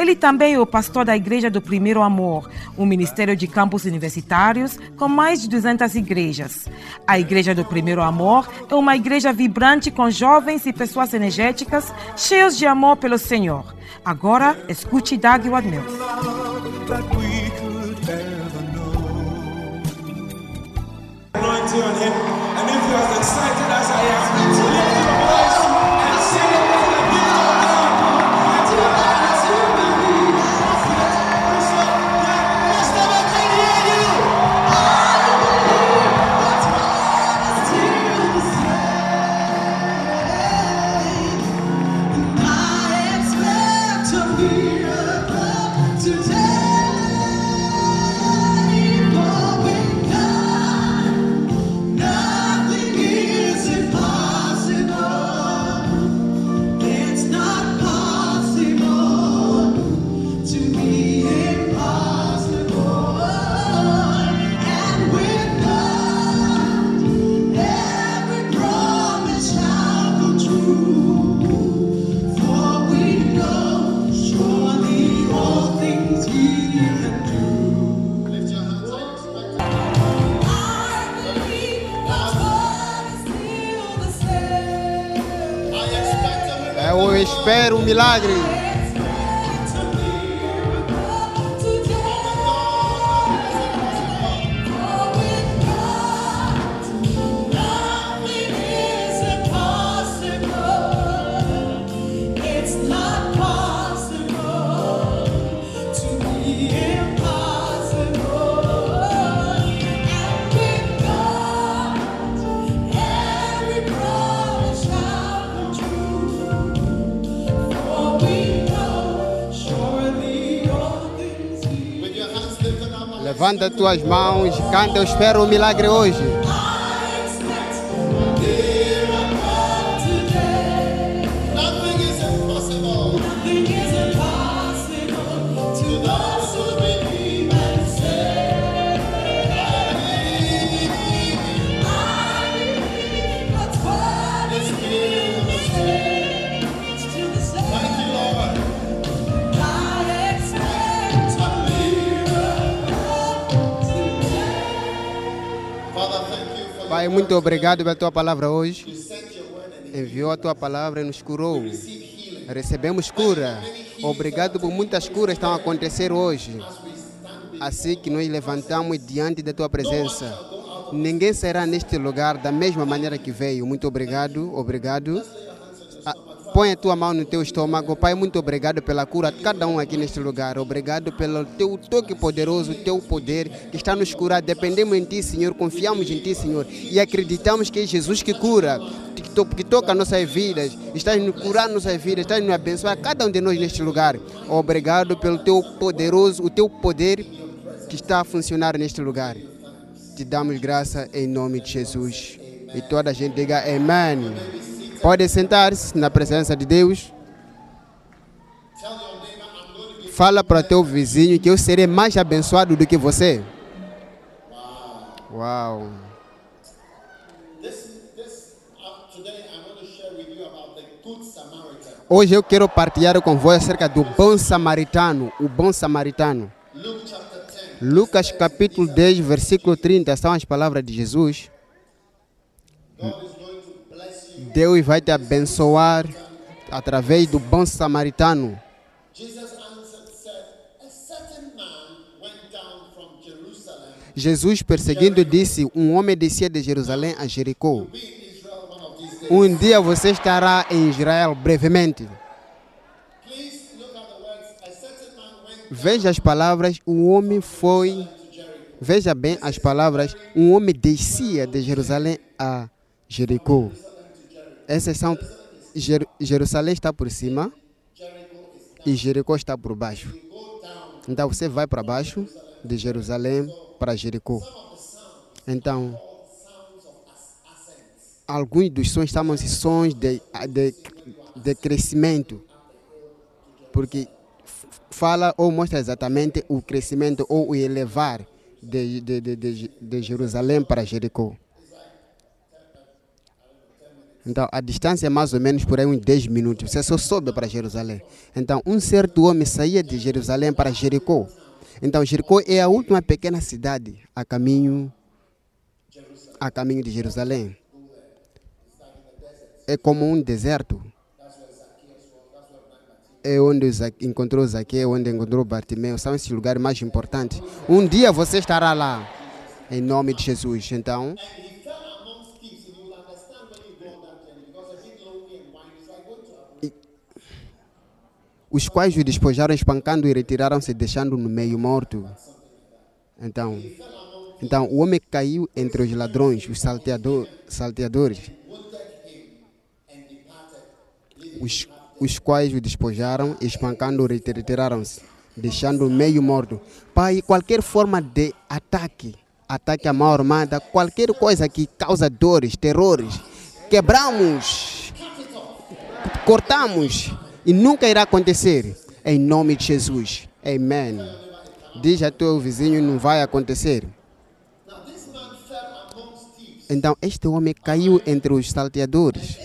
Ele também é o pastor da Igreja do Primeiro Amor, um ministério de campos universitários com mais de 200 igrejas. A Igreja do Primeiro Amor é uma igreja vibrante com jovens e pessoas energéticas, cheios de amor pelo Senhor. Agora, escute Doug Ward Mills. Love that we could ever know. anointing on him. And if you're as excited as I am, milagre. Levanta tuas mãos, canta, eu espero um milagre hoje. Pai, muito obrigado pela tua palavra hoje. Enviou a tua palavra e nos curou. Recebemos cura. Obrigado por muitas curas que estão a acontecer hoje. Assim que nós levantamos diante da tua presença. Ninguém será neste lugar da mesma maneira que veio. Muito obrigado, obrigado. Põe a tua mão no teu estômago. Pai, muito obrigado pela cura de cada um aqui neste lugar. Obrigado pelo teu toque poderoso, teu poder que está nos curar. Dependemos em ti, Senhor. Confiamos em ti, Senhor. E acreditamos que é Jesus que cura, que, to- que toca nossas vidas. Está nos curar nossas vidas, está nos abençoar cada um de nós neste lugar. Obrigado pelo teu poderoso, o teu poder que está a funcionar neste lugar. Te damos graça em nome de Jesus. E toda a gente diga amém. Pode sentar-se na presença de Deus. Fala para teu vizinho que eu serei mais abençoado do que você. Uau. uh. Hoje eu quero partilhar com você acerca do bom samaritano, o bom samaritano. Luke chapter 10. Lucas capítulo 10, versículo 30, são as palavras de Jesus. Deus vai te abençoar através do bom samaritano. Jesus perseguindo disse: Um homem descia de Jerusalém a Jericó. Um dia você estará em Israel brevemente. Veja as palavras: Um homem foi. Veja bem as palavras: Um homem descia de Jerusalém a Jericó. São. Jer- Jerusalém está por cima e Jericó está por baixo. Então você vai para baixo de Jerusalém para Jericó. Então, alguns dos sonhos chamam-se sonhos de, de, de crescimento, porque fala ou mostra exatamente o crescimento ou o elevar de, de, de, de, de Jerusalém para Jericó. Então, a distância é mais ou menos por aí uns 10 minutos. Você só sobe para Jerusalém. Então, um certo homem saía de Jerusalém para Jericó. Então, Jericó é a última pequena cidade a caminho, a caminho de Jerusalém. É como um deserto. É onde encontrou Zaqueu, onde encontrou Bartimeu. São esses lugares mais importantes. Um dia você estará lá. Em nome de Jesus. Então, os quais o despojaram espancando e retiraram-se, deixando no meio morto. Então, então o homem caiu entre os ladrões, os salteador, salteadores, os, os quais o despojaram, espancando e retiraram-se, deixando no meio morto. Pai, qualquer forma de ataque, ataque à mão armada, qualquer coisa que causa dores, terrores, quebramos, cortamos e nunca irá acontecer. Em nome de Jesus. Amém. Diz a teu vizinho, não vai acontecer. Então, este homem caiu entre os salteadores.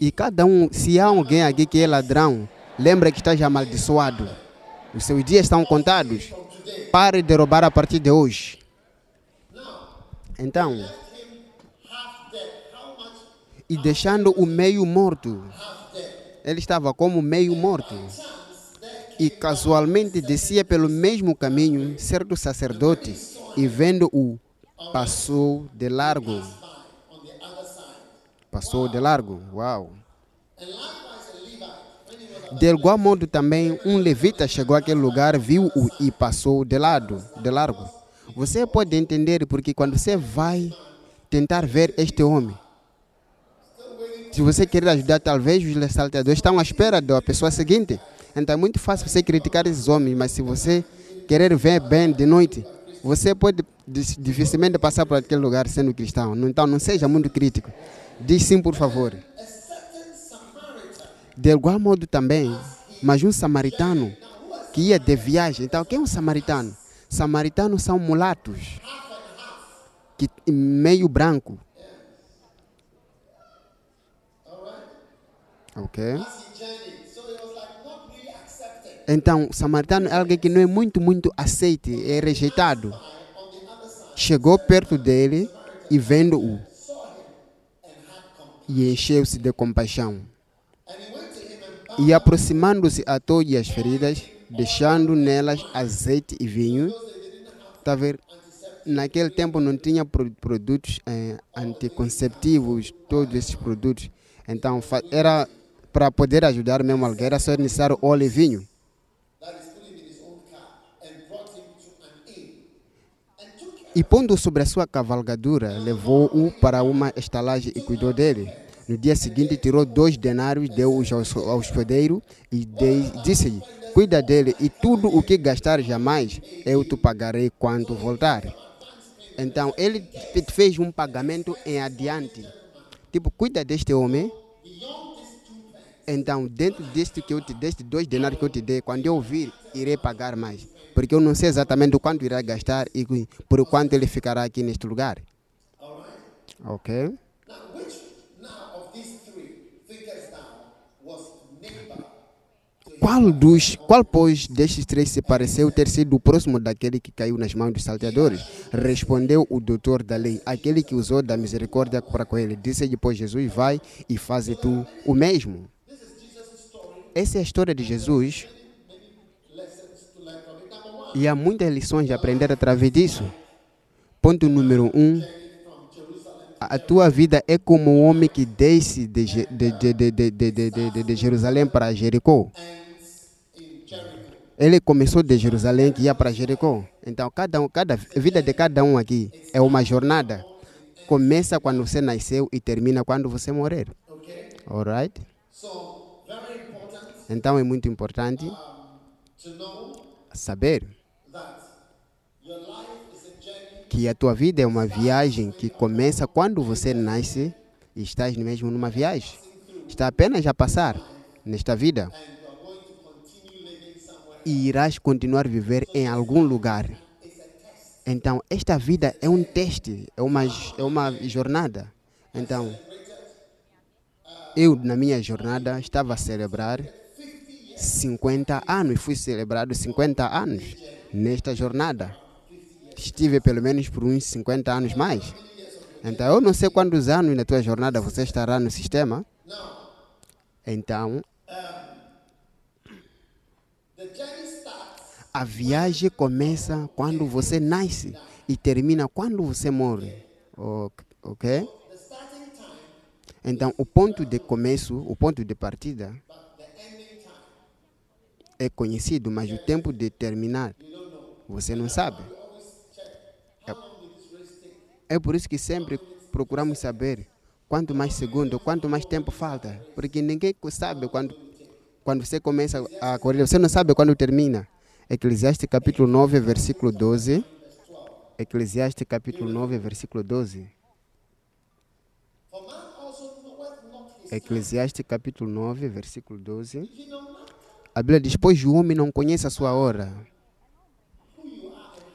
E cada um, se há alguém aqui que é ladrão, lembra que está já amaldiçoado. Os seus dias estão contados. Pare de roubar a partir de hoje. Então, e deixando o meio morto. Ele estava como meio morto. E casualmente descia pelo mesmo caminho certo sacerdote e vendo-o passou de largo. Passou de largo. Uau. De igual modo também um levita chegou àquele lugar, viu-o e passou de lado, de largo. Você pode entender porque quando você vai tentar ver este homem, se você querer ajudar, talvez os salteadores estão à espera da pessoa seguinte. Então é muito fácil você criticar esses homens, mas se você querer ver bem de noite, você pode dificilmente passar por aquele lugar sendo cristão. Então não seja muito crítico. Diz sim, por favor. De igual modo também, mas um samaritano que ia de viagem. Então, quem é um samaritano? Samaritanos são mulatos, que meio branco. Ok? Então, o samaritano é alguém que não é muito, muito aceite, é rejeitado. Chegou perto dele e vendo-o, e encheu-se de compaixão. E aproximando-se atou-lhe as feridas, deixando nelas azeite e vinho. Está a ver? Naquele tempo não tinha pro- produtos eh, anticonceptivos, todos esses produtos. Então era para poder ajudar mesmo alguém, era só necessário óleo e vinho. E pondo sobre a sua cavalgadura, levou-o para uma estalagem e cuidou dele. No dia seguinte, tirou dois denários, deu-os ao, hospedeiro e disse-lhe: Cuida dele, e tudo o que gastar jamais, eu te pagarei quando voltar. Então, ele fez um pagamento em adiante. Tipo, cuida deste homem. Então, dentro deste que eu te deste dois denários que eu te dei, quando eu vir, irei pagar mais. Porque eu não sei exatamente o quanto irá gastar e por quanto ele ficará aqui neste lugar. Ok? Qual dos, qual pois destes três se pareceu ter sido o próximo daquele que caiu nas mãos dos salteadores? Respondeu o doutor da lei, aquele que usou da misericórdia para com ele. Disse-lhe, pois Jesus, vai e faze tu o mesmo. Essa é a história de Jesus. E há muitas lições de aprender através disso. Ponto número um. A tua vida é como um homem que desce de, de, de- de Jerusalém para Jericó. Ele começou de Jerusalém que ia para Jericó. Então, cada, um, cada a vida de cada um aqui é uma jornada. Começa quando você nasceu e termina quando você morrer. Alright? Então é muito importante saber que a tua vida é uma viagem que começa quando você nasce e estás mesmo numa viagem. Está apenas a passar nesta vida. E irás continuar a viver em algum lugar. Então, esta vida é um teste, é uma, é uma jornada. Então, eu, na minha jornada, estava a celebrar 50 anos. Fui celebrado 50 anos nesta jornada. Estive pelo menos por uns 50 anos mais. Então, eu não sei quantos anos na tua jornada você estará no sistema. Então, a viagem começa quando você nasce e termina quando você morre. Ok? Então, o ponto de começo, o ponto de partida é conhecido, mas o tempo de terminar você não sabe. É, é por isso que sempre procuramos saber quanto mais segundo, quanto mais tempo falta, porque ninguém sabe quando quando você começa a corrida, você não sabe quando termina. Eclesiastes capítulo 9, versículo 12. Eclesiastes capítulo 9, versículo 12. Eclesiastes capítulo 9, versículo 12. A Bíblia diz: Pois o homem não conhece a sua hora.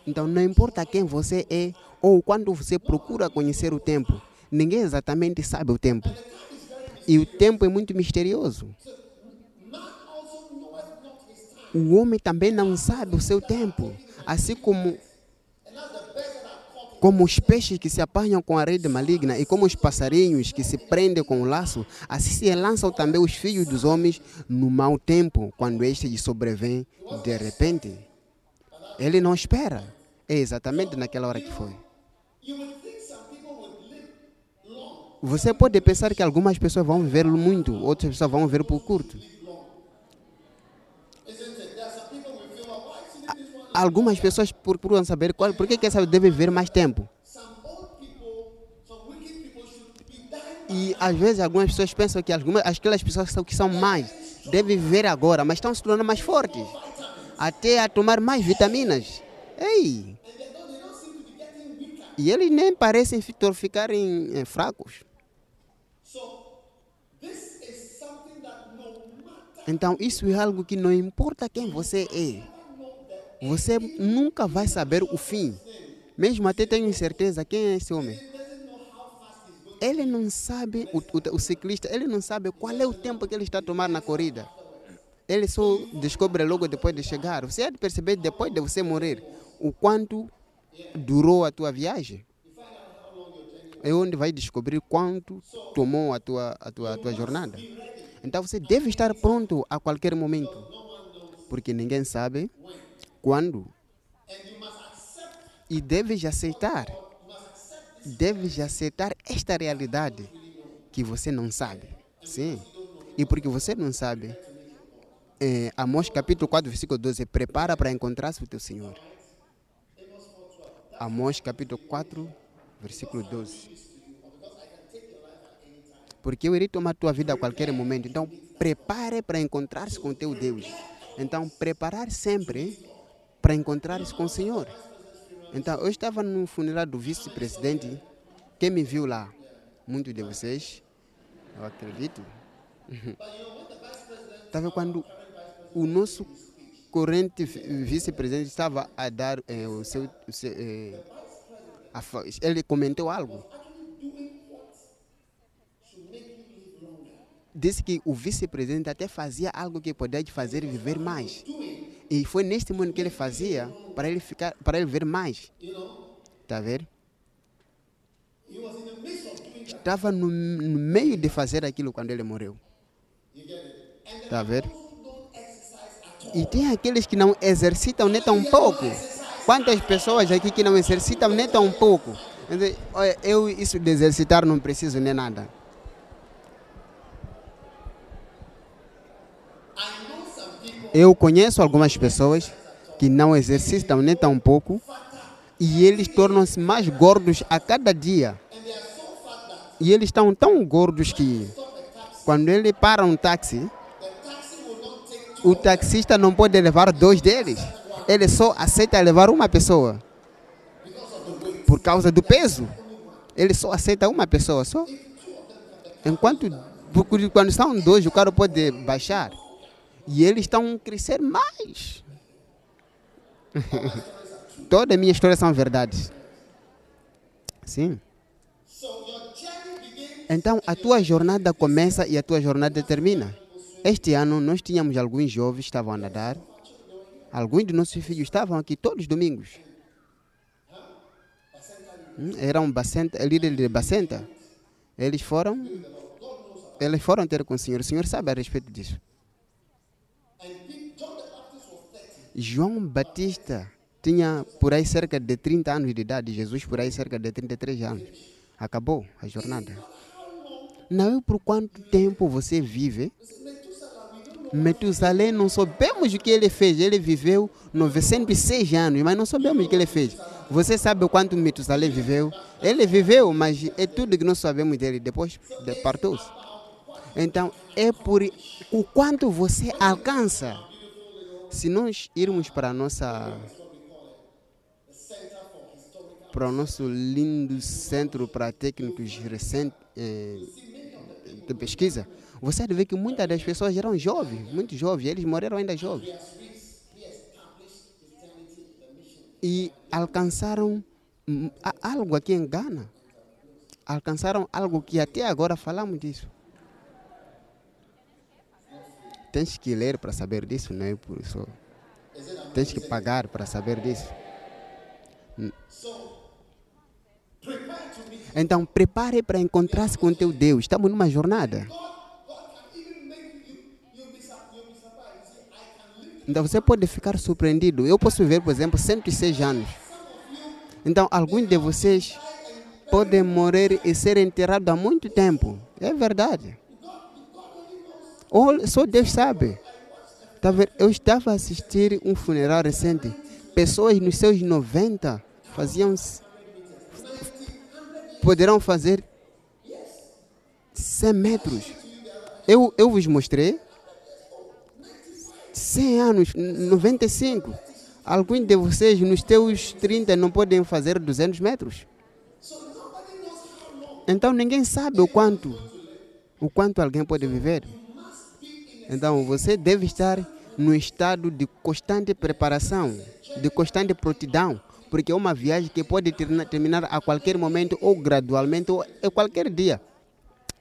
Então não importa quem você é ou quando você procura conhecer o tempo, ninguém exatamente sabe o tempo. E o tempo é muito misterioso. O homem também não sabe o seu tempo, assim como como os peixes que se apanham com a rede maligna e como os passarinhos que se prendem com o laço, assim se lançam também os filhos dos homens no mau tempo, quando este lhe sobrevém de repente. Ele não espera. É exatamente naquela hora que foi. Você pode pensar que algumas pessoas vão viver muito, outras pessoas vão viver por curto. Algumas pessoas procuram saber qual, por que essa deve viver mais tempo. E às vezes algumas pessoas pensam que algumas, aquelas pessoas que são, mais devem viver agora, mas estão se tornando mais fortes, até a tomar mais vitaminas. Ei! E eles nem parecem ficarem eh, fracos. Então isso é algo que não importa quem você é. Você nunca vai saber o fim. Mesmo até tenho certeza quem é esse homem. Ele não sabe, o, o, o ciclista, ele não sabe qual é o tempo que ele está a tomar na corrida. Ele só descobre logo depois de chegar. Você há de perceber depois de você morrer o quanto durou a tua viagem. É onde vai descobrir quanto tomou a tua, a tua, a tua jornada. Então você deve estar pronto a qualquer momento. Porque ninguém sabe quando. E deves aceitar. Deves aceitar esta realidade que você não sabe. Sim. E porque você não sabe, é, Amós capítulo 4, versículo 12, prepara para encontrar-se o teu Senhor. Amós capítulo 4, versículo 12. Porque eu irei tomar tua vida a qualquer momento. Então, prepare para encontrar-se com teu Deus. Então, preparar sempre para encontrar-se com o Senhor. Então, eu estava no funeral do vice-presidente. Quem me viu lá? Muitos de vocês, eu acredito. Estava quando o nosso corrente vi- vice-presidente estava a dar eh, o seu. o seu, eh, a ele comentou algo. Disse que o vice-presidente até fazia algo que te fazer viver mais. E foi neste momento que ele fazia para ele ficar, para ele ver mais. Está a ver? Estava no, no meio de fazer aquilo quando ele morreu. Está a ver? E tem aqueles que não exercitam nem tão pouco. Quantas pessoas aqui que não exercitam nem tão pouco? Eu, isso de exercitar, não preciso nem nada. Eu conheço algumas pessoas que não exercitam nem tão pouco e eles tornam-se mais gordos a cada dia. E eles estão tão gordos que quando ele para um táxi, o taxista não pode levar dois deles. Ele só aceita levar uma pessoa. por causa do peso. Ele só aceita uma pessoa só. Enquanto quando estão dois, o carro pode baixar. E eles estão crescer mais. Toda a minha história são verdades. Sim. Então a tua jornada começa e a tua jornada termina. Este ano nós tínhamos alguns jovens que estavam a nadar. Alguns de nossos filhos estavam aqui todos os domingos. Hum, Eram Bacenta, líderes de Bacenta. Eles foram, eles foram ter com o Senhor. O Senhor sabe a respeito disso. João Batista tinha por aí cerca de 30 anos de idade, Jesus por aí cerca de 33 anos. Acabou a jornada. Não é por quanto tempo você vive. Metusalém não sabemos o que ele fez. Ele viveu 906 anos, mas não sabemos o que ele fez. Você sabe o quanto Metusalém viveu? Ele viveu, mas é tudo que nós sabemos dele. Depois partou-se. Então, é por o quanto você alcança. Se nós irmos para nossa para o nosso lindo centro para técnicos recentes eh, de pesquisa, você ver que muitas das pessoas eram jovens, muito jovens, eles morreram ainda jovens. E alcançaram algo aqui em Gana. Alcançaram algo que até agora falamos disso. Tens que ler para saber disso, não é por isso. Tens que pagar para saber disso. Então, prepare para encontrar-se com o teu Deus. Estamos numa jornada. Então, você pode ficar surpreendido. Eu posso viver, por exemplo, 106 anos. Então, alguns de vocês podem morrer e ser enterrados há muito tempo. É verdade. Ou só Deus sabe. Tá vendo? Eu estava a assistir um funeral recente. Pessoas nos seus 90 faziam poderão fazer 100 metros. Eu, eu vos mostrei 100 anos, 95. Alguns de vocês nos teus 30 não podem fazer 200 metros. Então ninguém sabe o quanto, o quanto alguém pode viver. Então você deve estar no estado de constante preparação, de constante prontidão, porque é uma viagem que pode terminar a qualquer momento, ou gradualmente, ou a qualquer dia.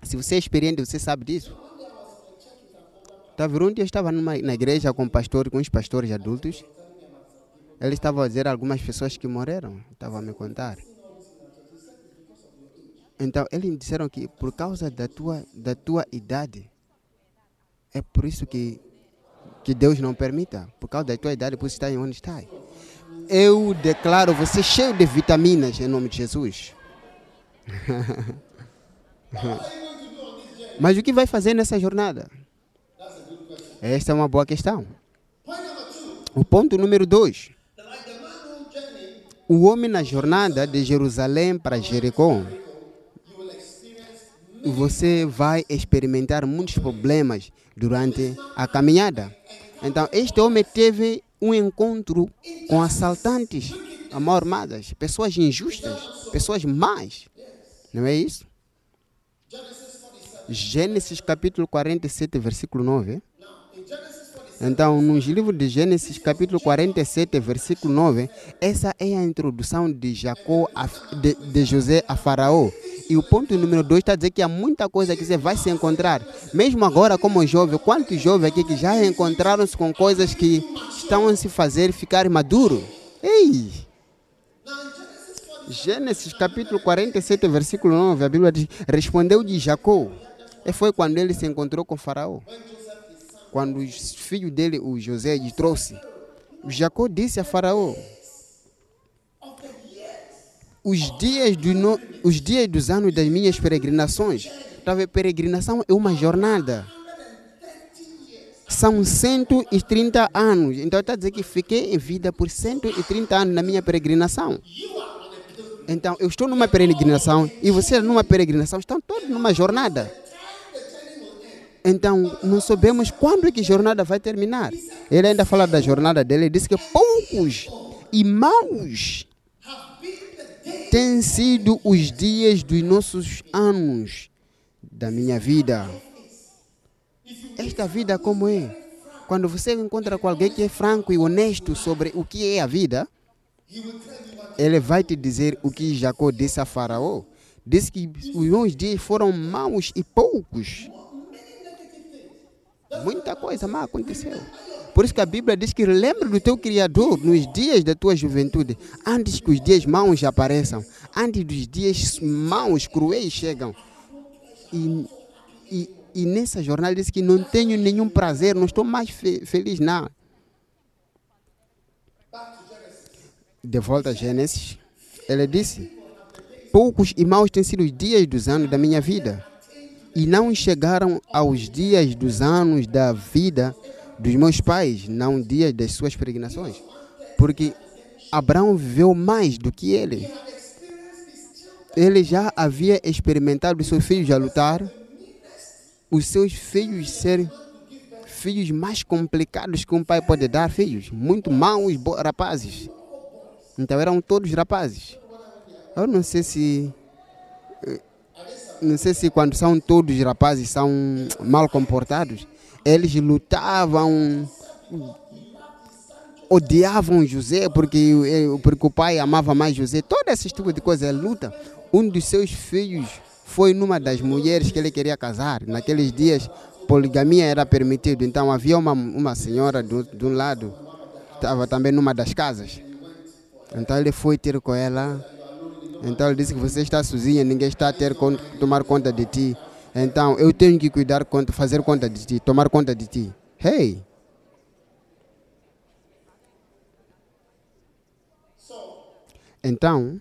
Se você é experiente, você sabe disso. Eu estava numa, na igreja com pastor, com os pastores adultos. Eles estavam a dizer algumas pessoas que morreram, estavam a me contar. Então, eles me disseram que por causa da tua, da tua idade, é por isso que, que Deus não permita. Por causa da tua idade, por isso está onde está. Eu declaro você cheio de vitaminas em nome de Jesus. Mas o que vai fazer nessa jornada? Esta é uma boa questão. O ponto número dois. O homem na jornada de Jerusalém para Jericó. Você vai experimentar muitos problemas durante a caminhada. Então, este homem teve um encontro com assaltantes, a armadas, pessoas injustas, pessoas más. Não é isso? Gênesis capítulo 47, versículo 9. Então, nos livros de Gênesis, capítulo 47, versículo 9, essa é a introdução de Jacó, de, de José a Faraó. E o ponto número 2 está a dizer que há muita coisa que você vai se encontrar. Mesmo agora, como jovem, quantos jovens aqui que já encontraram-se com coisas que estão a se fazer ficar maduro? Ei! Gênesis capítulo 47, versículo 9, a Bíblia diz: Respondeu de Jacó. E foi quando ele se encontrou com Faraó quando o filho dele, o José, lhe trouxe, Jacó disse a Faraó: os dias, do no, os dias dos anos das minhas peregrinações, talvez peregrinação é uma jornada. São 130 anos. Então está dizer que fiquei em vida por 130 anos na minha peregrinação. Então eu estou numa peregrinação e você numa peregrinação, estão todos numa jornada. Então, não sabemos quando que a jornada vai terminar. Ele ainda fala da jornada dele, ele disse que poucos e maus têm sido os dias dos nossos anos da minha vida. Esta vida como é? Quando você encontra com alguém que é franco e honesto sobre o que é a vida, ele vai te dizer o que Jacó disse a Faraó. Disse que os meus dias foram maus e poucos. Muita coisa má aconteceu. Por isso que a Bíblia diz que lembra do teu Criador nos dias da tua juventude, antes que os dias maus apareçam, antes dos dias maus, cruéis chegam. E, e, e nessa jornada diz que não tenho nenhum prazer, não estou mais fe- feliz, não. De volta a Gênesis, ele disse: Poucos e maus têm sido os dias dos anos da minha vida, e não chegaram aos dias dos anos da vida dos meus pais, não dias das suas peregrinações. Porque Abraão viveu mais do que ele. Ele já havia experimentado os seus filhos a lutar, os seus filhos serem filhos mais complicados que um pai pode dar, filhos muito maus rapazes. Então eram todos rapazes. Eu não sei se eh, não sei se quando são todos rapazes são mal comportados, eles lutavam, odiavam José porque, eh, porque o pai amava mais José, todo esse tipo de coisa, ele luta. Um dos seus filhos foi numa das mulheres que ele queria casar. Naqueles dias, poligamia era permitido, então havia uma, uma senhora do, de um lado, estava também numa das casas. Então ele foi ter com ela. Então ele disse que você está sozinha, ninguém está a ter tomar conta de ti. Então eu tenho que cuidar, fazer conta de ti, tomar conta de ti. Hey! Então,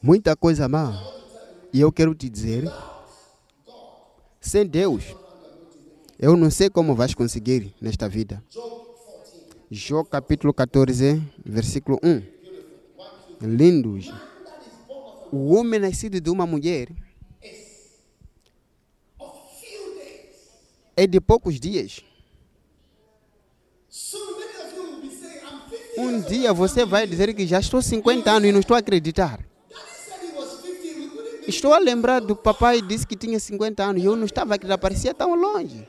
muita coisa má. E eu quero te dizer, sem Deus, eu não sei como vais conseguir nesta vida. Jó capítulo 14, versículo 1. Lindos. O homem nascido de uma mulher é de poucos dias. Um dia você vai dizer que já estou 50 anos e não estou a acreditar. Estou a lembrar do papai disse que tinha 50 anos e eu não estava a acreditar, parecia tão longe.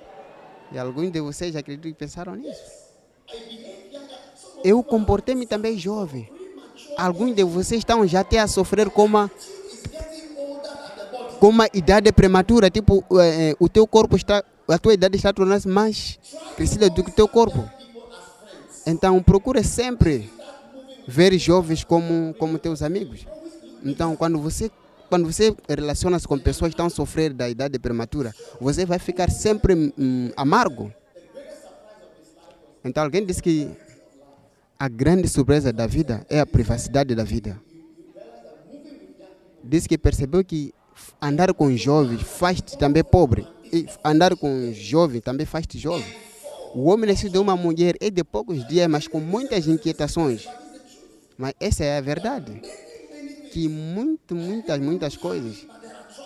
E alguns de vocês acreditam que pensaram nisso. Eu comportei-me também jovem. Alguns de vocês estão já até a sofrer com uma, com uma idade prematura, tipo, eh, eh, o teu corpo está, a tua idade está tornando-se mais crescida do que o teu corpo. Então procura sempre ver jovens como, como teus amigos. Então quando você quando você relaciona-se com pessoas que estão a sofrer da idade prematura, você vai ficar sempre hum, amargo. Então alguém disse que a grande surpresa da vida é a privacidade da vida. Diz que percebeu que andar com jovens faz-te também pobre. Andar com jovens também faz-te jovem. O homem nascido de uma mulher é de poucos dias, mas com muitas inquietações. Mas essa é a verdade. Que muito, muitas, muitas coisas,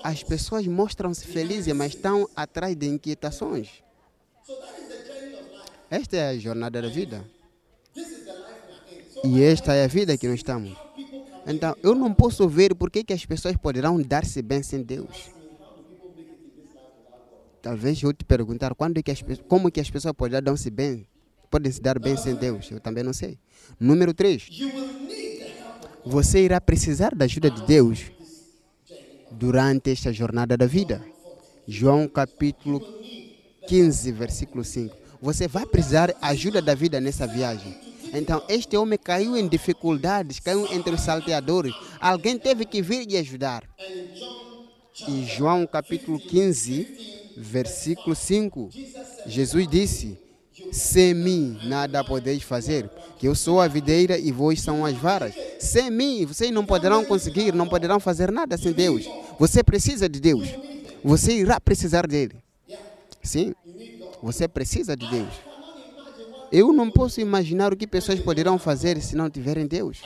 as pessoas mostram-se felizes, mas estão atrás de inquietações. Esta é a jornada da vida. E esta é a vida que nós estamos. Então, eu não posso ver por que as pessoas poderão dar-se bem sem Deus. Talvez eu te perguntar quando é que as, como que as pessoas podem dar-se bem, podem se dar bem sem Deus. Eu também não sei. Número 3. Você irá precisar da ajuda de Deus durante esta jornada da vida. João capítulo 15, versículo 5. Você vai precisar da ajuda da vida nessa viagem. Então, este homem caiu em dificuldades, caiu entre os salteadores. Alguém teve que vir e ajudar. Em João capítulo 15, versículo 5, Jesus disse: Sem mim nada podeis fazer, que eu sou a videira e vós são as varas. Sem mim vocês não poderão conseguir, não poderão fazer nada sem Deus. Você precisa de Deus. Você irá precisar dele. Sim, você precisa de Deus. Eu não posso imaginar o que pessoas poderão fazer se não tiverem Deus.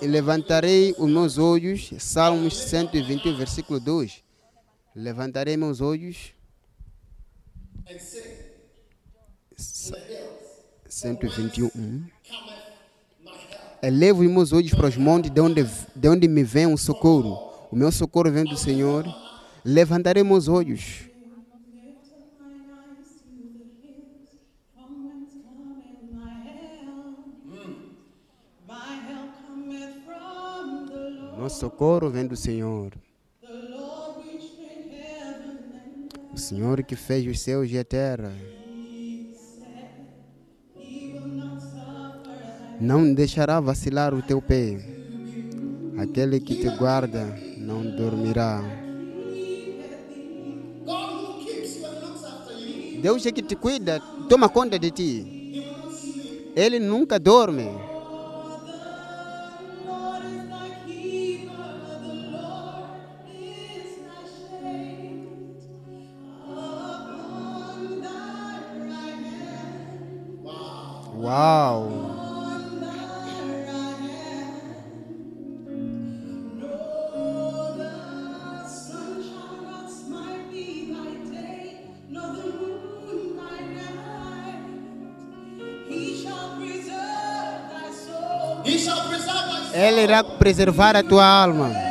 E levantarei os meus olhos, Salmos 121, versículo 2. Levantarei meus olhos. Sa- 121. Elevo os meus olhos para os montes, de onde, de onde me vem o socorro. O meu socorro vem do Senhor. Levantarei meus olhos. Nosso socorro vem do Senhor. Senhor que fez os céus e a terra. Não deixará vacilar o teu pé. Aquele que te guarda não dormirá. Deus é que te cuida, toma conta de ti. Ele nunca dorme. Soul. Ele irá preservar a tua alma.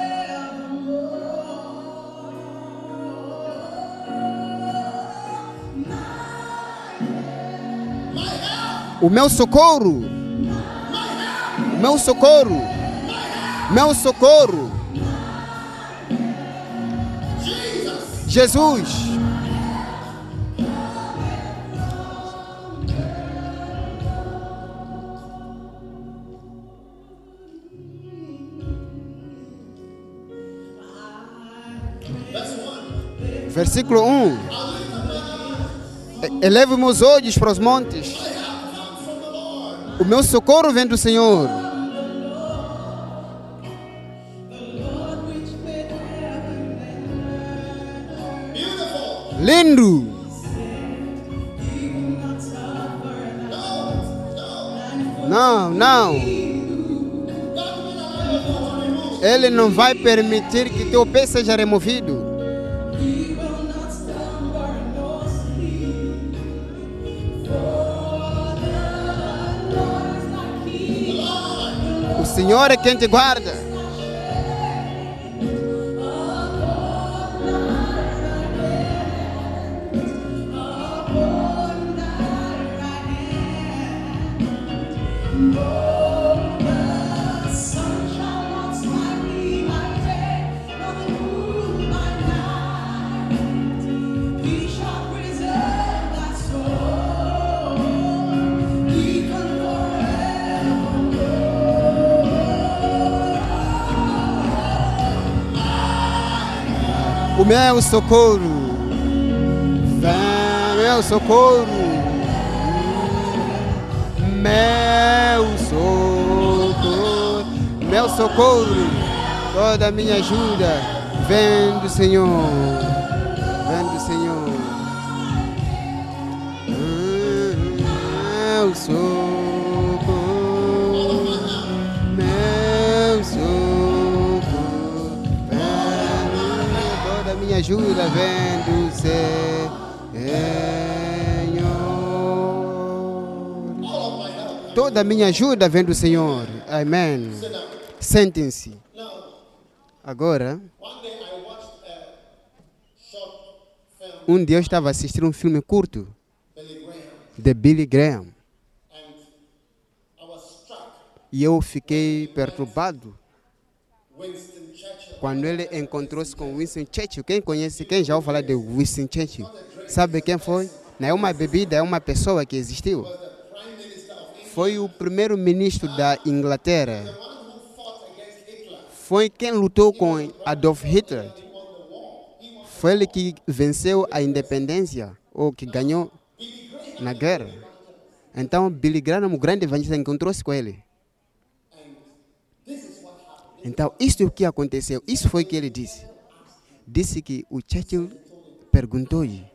O meu socorro. Meu socorro. Meu socorro. Jesus. Versículo 1. Eleve meus olhos para os montes. O meu socorro vem do Senhor. Lindo. Não, não. Ele não vai permitir que teu pé seja removido. Senhor é quem te guarda. Meu socorro. Vem, meu socorro. Meu socorro. Meu socorro. Toda a minha ajuda vem do Senhor. Ajuda vem do Senhor. Toda minha ajuda vem do Senhor. Amém. Sentem-se. Agora, um dia eu estava assistindo um filme curto de Billy Graham e eu fiquei perturbado. Quando ele encontrou-se com Winston Churchill. Quem conhece, quem já ouviu falar de Winston Churchill? Sabe quem foi? Não é uma bebida, é uma pessoa que existiu. Foi o primeiro-ministro da Inglaterra. Foi quem lutou com Adolf Hitler. Foi ele que venceu a independência, ou que ganhou na guerra. Então, Billy Graham, o grande evangelista, encontrou-se com ele. Então, isso é que aconteceu. Isso foi o que ele disse. Disse que o Churchill perguntou-lhe.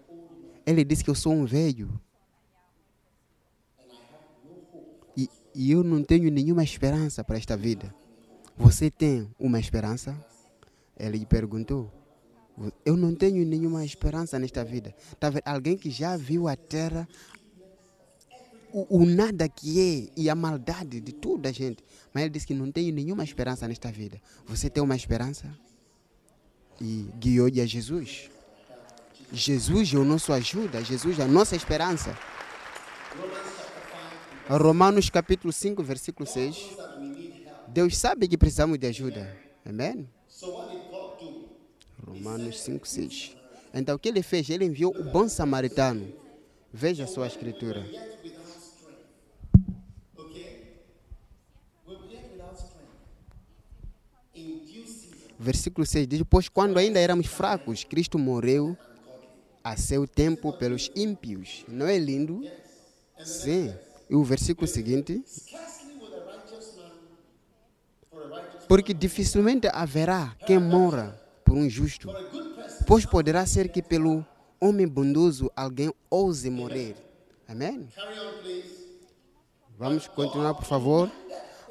Ele disse que eu sou um velho. E, e eu não tenho nenhuma esperança para esta vida. Você tem uma esperança? Ele lhe perguntou. Eu não tenho nenhuma esperança nesta vida. Tá? Alguém que já viu a terra o, o nada que é e a maldade de toda a gente. Mas ele disse que não tem nenhuma esperança nesta vida. Você tem uma esperança? E guiou-lhe a Jesus. Jesus é o nosso ajuda, Jesus é a nossa esperança. Romanos capítulo 5, versículo 6. Deus sabe que precisamos de ajuda. Amém? Romanos 5, 6. Então o que ele fez? Ele enviou o bom samaritano. Veja a sua escritura. Versículo 6 diz: Pois quando ainda éramos fracos, Cristo morreu a seu tempo pelos ímpios. Não é lindo? Sim. E o versículo seguinte: Porque dificilmente haverá quem morra por um justo, pois poderá ser que pelo homem bondoso alguém ouse morrer. Amém? Vamos continuar, por favor.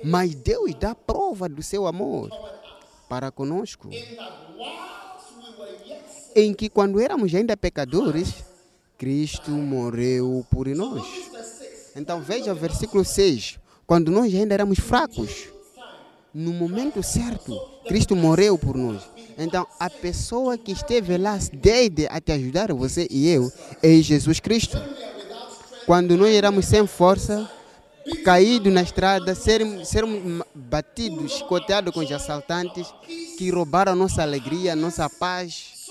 Mas Deus dá prova do seu amor para conosco em que quando éramos ainda pecadores, Cristo morreu por nós. Então veja o versículo 6. Quando nós ainda éramos fracos, no momento certo, Cristo morreu por nós. Então a pessoa que esteve lá desde a te ajudar, você e eu, é Jesus Cristo. Quando nós éramos sem força, caídos na estrada, sermos, sermos batidos, chicoteados com os assaltantes que roubaram nossa alegria, nossa paz,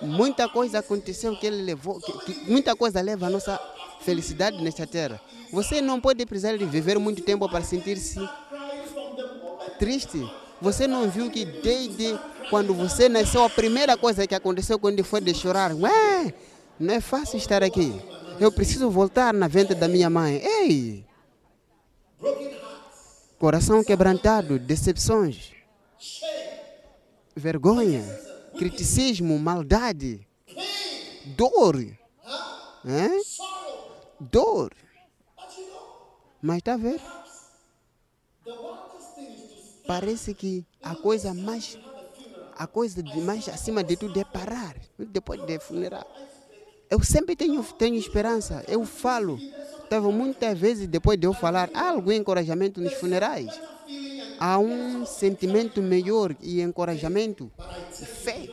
muita coisa aconteceu que ele levou, que, que muita coisa leva a nossa felicidade nesta terra. Você não pode precisar de viver muito tempo para sentir-se triste. Você não viu que desde quando você nasceu, a primeira coisa que aconteceu quando foi de chorar, ué, não é fácil estar aqui. Eu preciso voltar na venda da minha mãe. Ei! Coração quebrantado, decepções, vergonha criticismo, maldade, dor. Hein? Dor. Mas está a ver? Parece que a coisa mais a coisa de mais acima de tudo é parar depois de funeral. Eu sempre tenho, tenho esperança. Eu falo. Estava muitas vezes depois de eu falar há algum encorajamento nos funerais. Há um sentimento melhor e encorajamento, fé.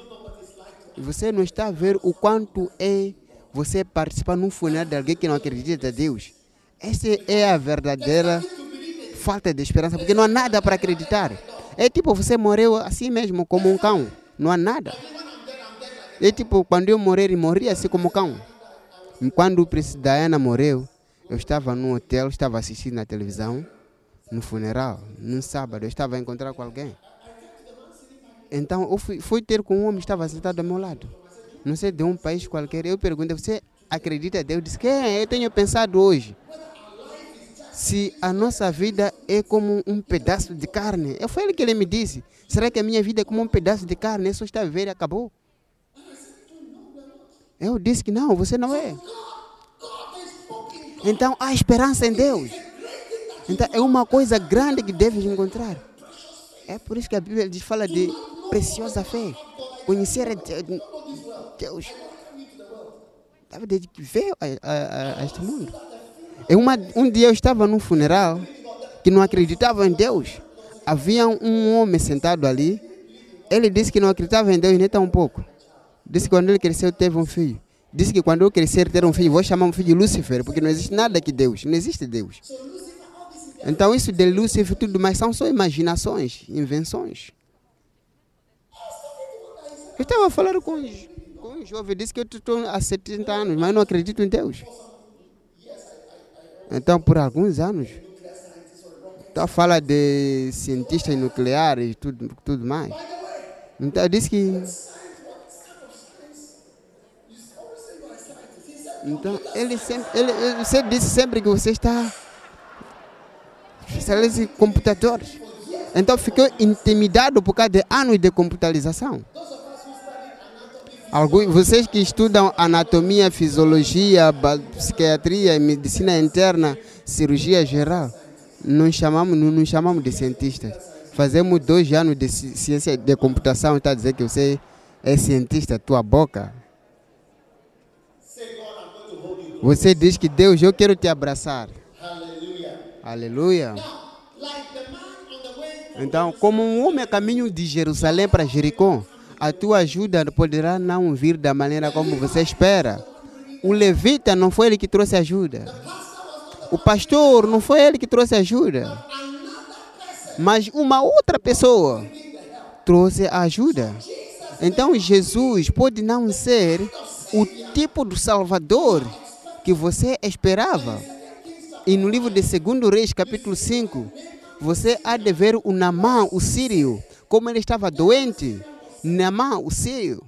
Você não está a ver o quanto é você participar num funeral de alguém que não acredita em Deus. Essa é a verdadeira falta de esperança, porque não há nada para acreditar. É tipo, você morreu assim mesmo, como um cão. Não há nada. É tipo, quando eu morrer, morri assim como cão. E quando o príncipe Diana morreu, eu estava num hotel, estava assistindo na televisão, no funeral, num sábado, eu estava a encontrar com alguém. Então eu fui, fui ter com um homem estava sentado ao meu lado. Não sei de um país qualquer. Eu perguntei, você acredita em Deus? Disse que é, eu tenho pensado hoje. Se a nossa vida é como um pedaço de carne. Eu foi ele que ele me disse. Será que a minha vida é como um pedaço de carne? Eu só está a viver e acabou. Eu disse que não, você não é. Então há esperança em Deus. Então é uma coisa grande que deves encontrar. É por isso que a Bíblia fala de preciosa fé. Conhecer Deus. De ver a, a, a este mundo. É uma, um dia eu estava num funeral que não acreditava em Deus. Havia um homem sentado ali. Ele disse que não acreditava em Deus nem tão pouco. Disse que quando ele cresceu teve um filho. Disse que quando eu crescer ter um filho, vou chamar um filho de Lúcifer, porque não existe nada que Deus. Não existe Deus. Então isso de Lúcifer tudo mais são só imaginações, invenções. Eu estava falando com, com um jovem, disse que eu estou há 70 anos, mas não acredito em Deus. Então, por alguns anos, então fala de cientistas nucleares e tudo, tudo mais. Então, disse que. Então, ele sempre. Ele, você disse sempre que você está. especialista em computadores. Então, ficou intimidado por causa de anos de computarização. Alguns, vocês que estudam anatomia, fisiologia, psiquiatria, medicina interna, cirurgia geral, não chamamos, não nos chamamos de cientistas. Fazemos dois anos de ci- ciência de computação, está a dizer que você é cientista, tua boca. Você diz que Deus, eu quero te abraçar. Aleluia. Então, como um homem a caminho de Jerusalém para Jericó, a tua ajuda poderá não vir da maneira como você espera. O levita não foi ele que trouxe ajuda. O pastor não foi ele que trouxe ajuda. Mas uma outra pessoa trouxe a ajuda. Então, Jesus pode não ser o tipo do Salvador que você esperava. E no livro de 2 Reis, capítulo 5, você há de ver o Namã, o sírio, como ele estava doente. Namã, o sírio.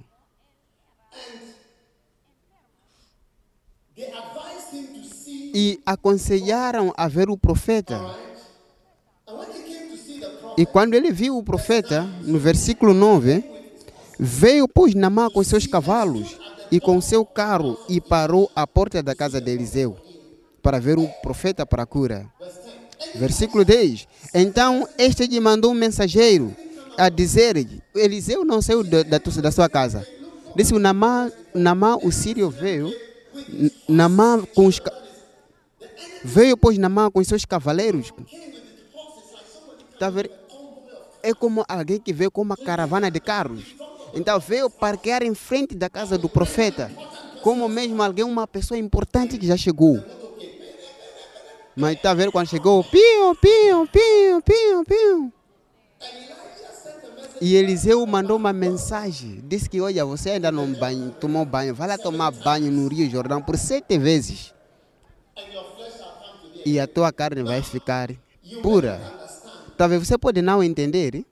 E aconselharam a ver o profeta. E quando ele viu o profeta, no versículo 9, veio, pois, Namã com seus cavalos e com seu carro e parou à porta da casa de Eliseu para ver o profeta para a cura. Versículo 10. Então este lhe mandou um mensageiro a dizer-lhe: Eliseu não saiu da, da, da sua casa. Disse o Namã, Namã, o sírio veio, N- Namã com os. Veio, pois, Namã com os seus cavaleiros. Tá vendo? É como alguém que veio com uma caravana de carros. Então veio parquear em frente da casa do profeta. Como mesmo alguém, uma pessoa importante que já chegou. Mas está vendo quando chegou? Piu, piu, piu, piu, piu. E Eliseu mandou uma mensagem. Disse que, olha, você ainda não banho, tomou banho. Vai lá tomar banho no Rio Jordão por sete vezes. E a tua carne vai ficar pura. Talvez você pode não entender.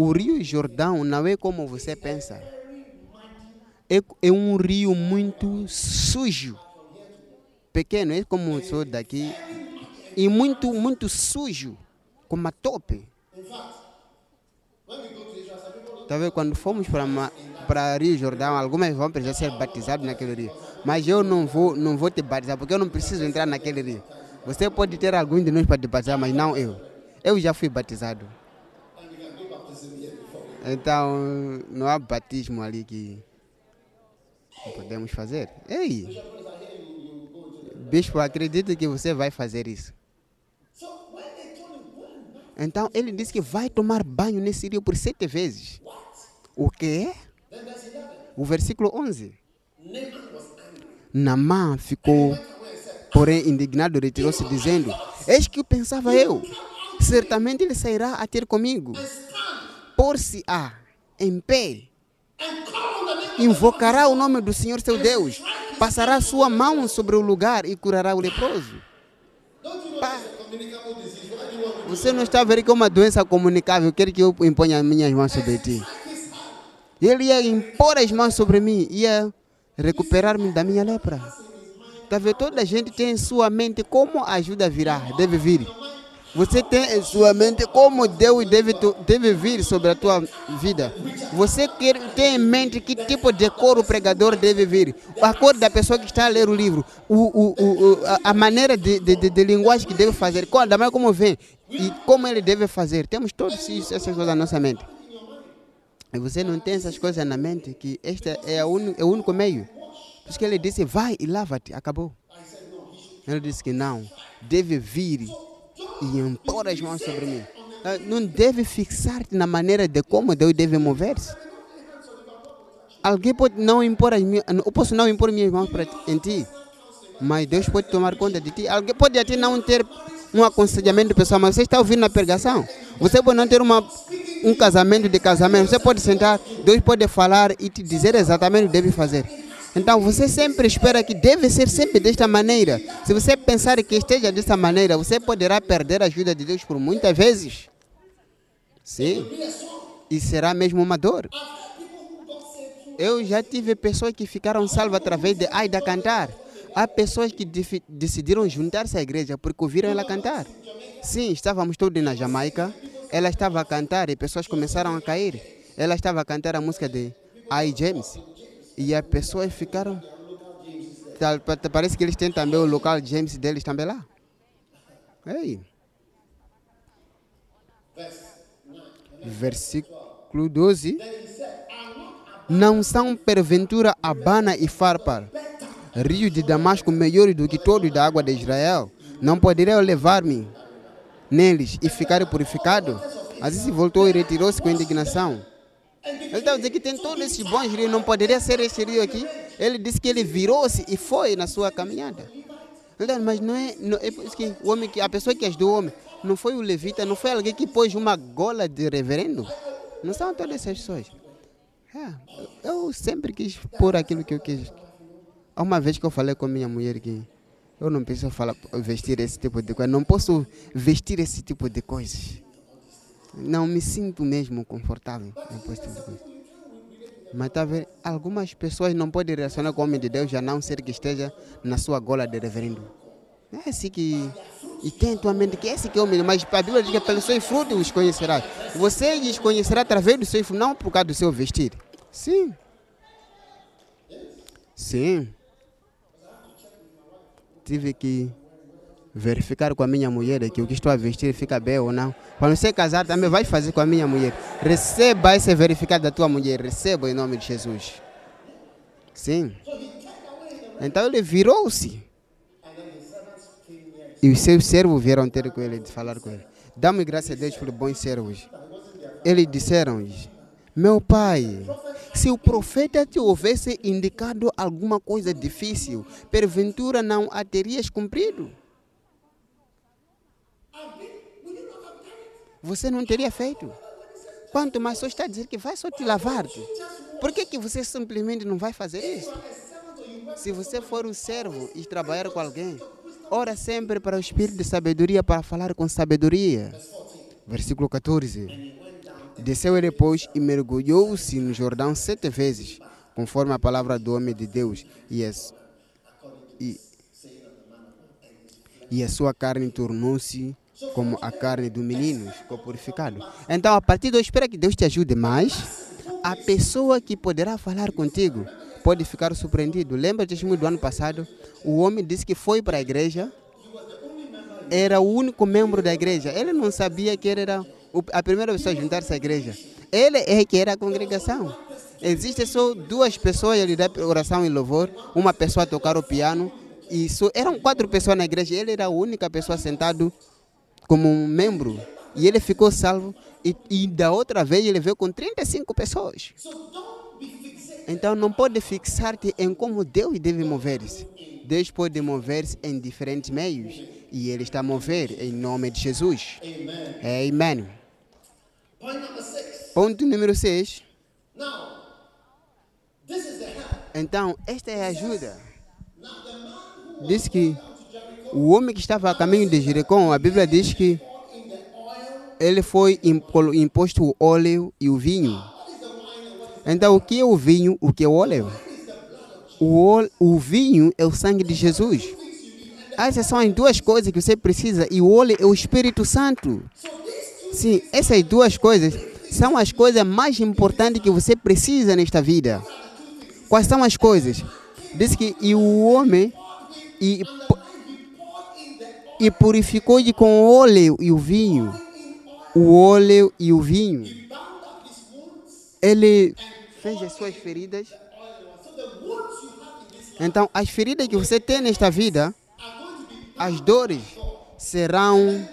O Rio Jordão não é como você pensa. É, é um rio muito sujo. Pequeno, é como sou daqui. E muito, muito sujo. Como a tope. Vendo? Quando fomos para para Rio Jordão, algumas vão precisar ser batizados naquele rio. Mas eu não vou, não vou te batizar, porque eu não preciso entrar naquele rio. Você pode ter algum de nós para te batizar, mas não eu. Eu já fui batizado. Então, não há batismo ali que podemos fazer. Ei! Bispo, acredito que você vai fazer isso. Então, ele disse que vai tomar banho nesse rio por sete vezes. O quê? O versículo 11. Namã ficou, porém, indignado, retirou-se, dizendo: Eis que pensava eu, certamente ele sairá a ter comigo. Por-se-á em pé, invocará o nome do Senhor seu Deus, passará sua mão sobre o lugar e curará o leproso. Pá. Você não está a ver que é uma doença comunicável, quer que eu imponha as minhas mãos sobre ti. Ele ia impor as mãos sobre mim, ia recuperar-me da minha lepra. Tá vendo? Toda gente tem em sua mente como a ajuda virá, deve vir. Você tem em sua mente como Deus deve, deve vir sobre a tua vida. Você quer, tem em mente que tipo de cor o pregador deve vir. A cor da pessoa que está a ler o livro. O, o, o, a, maneira de, de, de, de linguagem que deve fazer. qual- Da maneira como vem. E como ele deve fazer. Temos todas essas coisas na nossa mente. E você não tem essas coisas na mente, que este é, a uni- é o único meio. Por isso que ele disse, vai e lava-te, acabou. Ele disse que não, deve vir e impor as mãos sobre mim. Ah, Não deve fixar-te na maneira de como Deus deve mover-se. Alguém pode não impor as minhas, eu posso não impor minhas mãos em ti, mas Deus pode tomar conta de ti. Alguém pode até não ter um aconselhamento pessoal, mas você está ouvindo a pregação. Você pode não ter uma, um casamento de casamento. Você pode sentar, Deus pode falar e te dizer exatamente o que deve fazer. Então você sempre espera que deve ser sempre desta maneira. Se você pensar que esteja desta maneira, você poderá perder a ajuda de Deus por muitas vezes. Sim. E será mesmo uma dor. Eu já tive pessoas que ficaram salvas através de Aida cantar. Há pessoas que decidiram juntar-se à igreja porque ouviram ela cantar. Sim, estávamos todos na Jamaica. Ela estava a cantar e pessoas começaram a cair. Ela estava a cantar a música de I. James. E as pessoas ficaram. Parece que eles têm também o local James deles também lá. Ei. Versículo 12. Não são porventura Abana e Farpar, rios de Damasco melhores do que todos da água de Israel, não poderiam levar-me neles e ficar purificado? Assim se voltou e retirou-se com indignação. Ele estava dizendo que tem todos esses bons rios, não poderia ser esse rio aqui. Ele disse que ele virou-se e foi na sua caminhada. Ele disse, mas não é, não, é que o homem, que, a pessoa que ajudou o homem, não foi o levita, não foi alguém que pôs uma gola de reverendo. Não são todas essas pessoas. É, eu sempre quis pôr aquilo que eu quis. Há uma vez que eu falei com minha mulher que eu não preciso falar, vestir esse tipo de coisa, não posso vestir esse tipo de coisas. Não me sinto mesmo confortável tipo de coisa. Mas tá vendo? Algumas pessoas não podem relacionar com o homem de Deus a não ser que esteja na sua gola de reverendo. É assim que. E tem em tua mente que esse que é o homem, mas a Bíblia diz que é pelo seu fruto os conhecerás. Você os conhecerá através do seu fruto, não por causa do seu vestir. Sim. Sim. Tive que verificar com a minha mulher que o que estou a vestir fica bem ou não. Quando você casar, também vai fazer com a minha mulher. Receba esse verificado da tua mulher. Receba em nome de Jesus. Sim. Então ele virou-se. E os seus servos vieram ter com ele, de falar com ele. Damos graças a Deus pelos bons servos. Eles disseram meu pai, se o profeta te houvesse indicado alguma coisa difícil, porventura não a terias cumprido? Você não teria feito. Quanto mais só está a dizer que vai só te lavar-te. Por que, que você simplesmente não vai fazer isso? Se você for um servo e trabalhar com alguém, ora sempre para o espírito de sabedoria para falar com sabedoria. Versículo 14. Desceu ele, pois, e mergulhou-se no Jordão sete vezes, conforme a palavra do homem de Deus, e, as, e, e a sua carne tornou-se como a carne do menino, ficou purificado. Então, a partir de hoje, espera que Deus te ajude mais. A pessoa que poderá falar contigo pode ficar surpreendido. Lembra o testemunho do ano passado? O homem disse que foi para a igreja, era o único membro da igreja. Ele não sabia que ele era a primeira pessoa a juntar-se à igreja. Ele é que era a congregação. Existem só duas pessoas a lidar oração e louvor, uma pessoa a tocar o piano. Só, eram quatro pessoas na igreja. Ele era a única pessoa sentado como um membro. E ele ficou salvo. E, e da outra vez ele veio com 35 pessoas. Então não pode fixar-te em como Deus deve mover-se. Deus pode mover-se em diferentes meios. E Ele está a mover em nome de Jesus. Amém. Ponto número 6. Now, this is the help. Então, esta é a ajuda. Diz que o homem que estava a caminho de Jericó, a Bíblia diz que ele foi impo- imposto o óleo e o vinho. Então, o que é o vinho? O que é o óleo? O, óleo, o vinho é o sangue de Jesus. Essas são as duas coisas que você precisa. E o óleo é o Espírito Santo. Sim, essas duas coisas são as coisas mais importantes que você precisa nesta vida. Quais são as coisas? Diz que e o homem e, e purificou-lhe com o óleo e o vinho. O óleo e o vinho. Ele fez as suas feridas. Então, as feridas que você tem nesta vida, as dores serão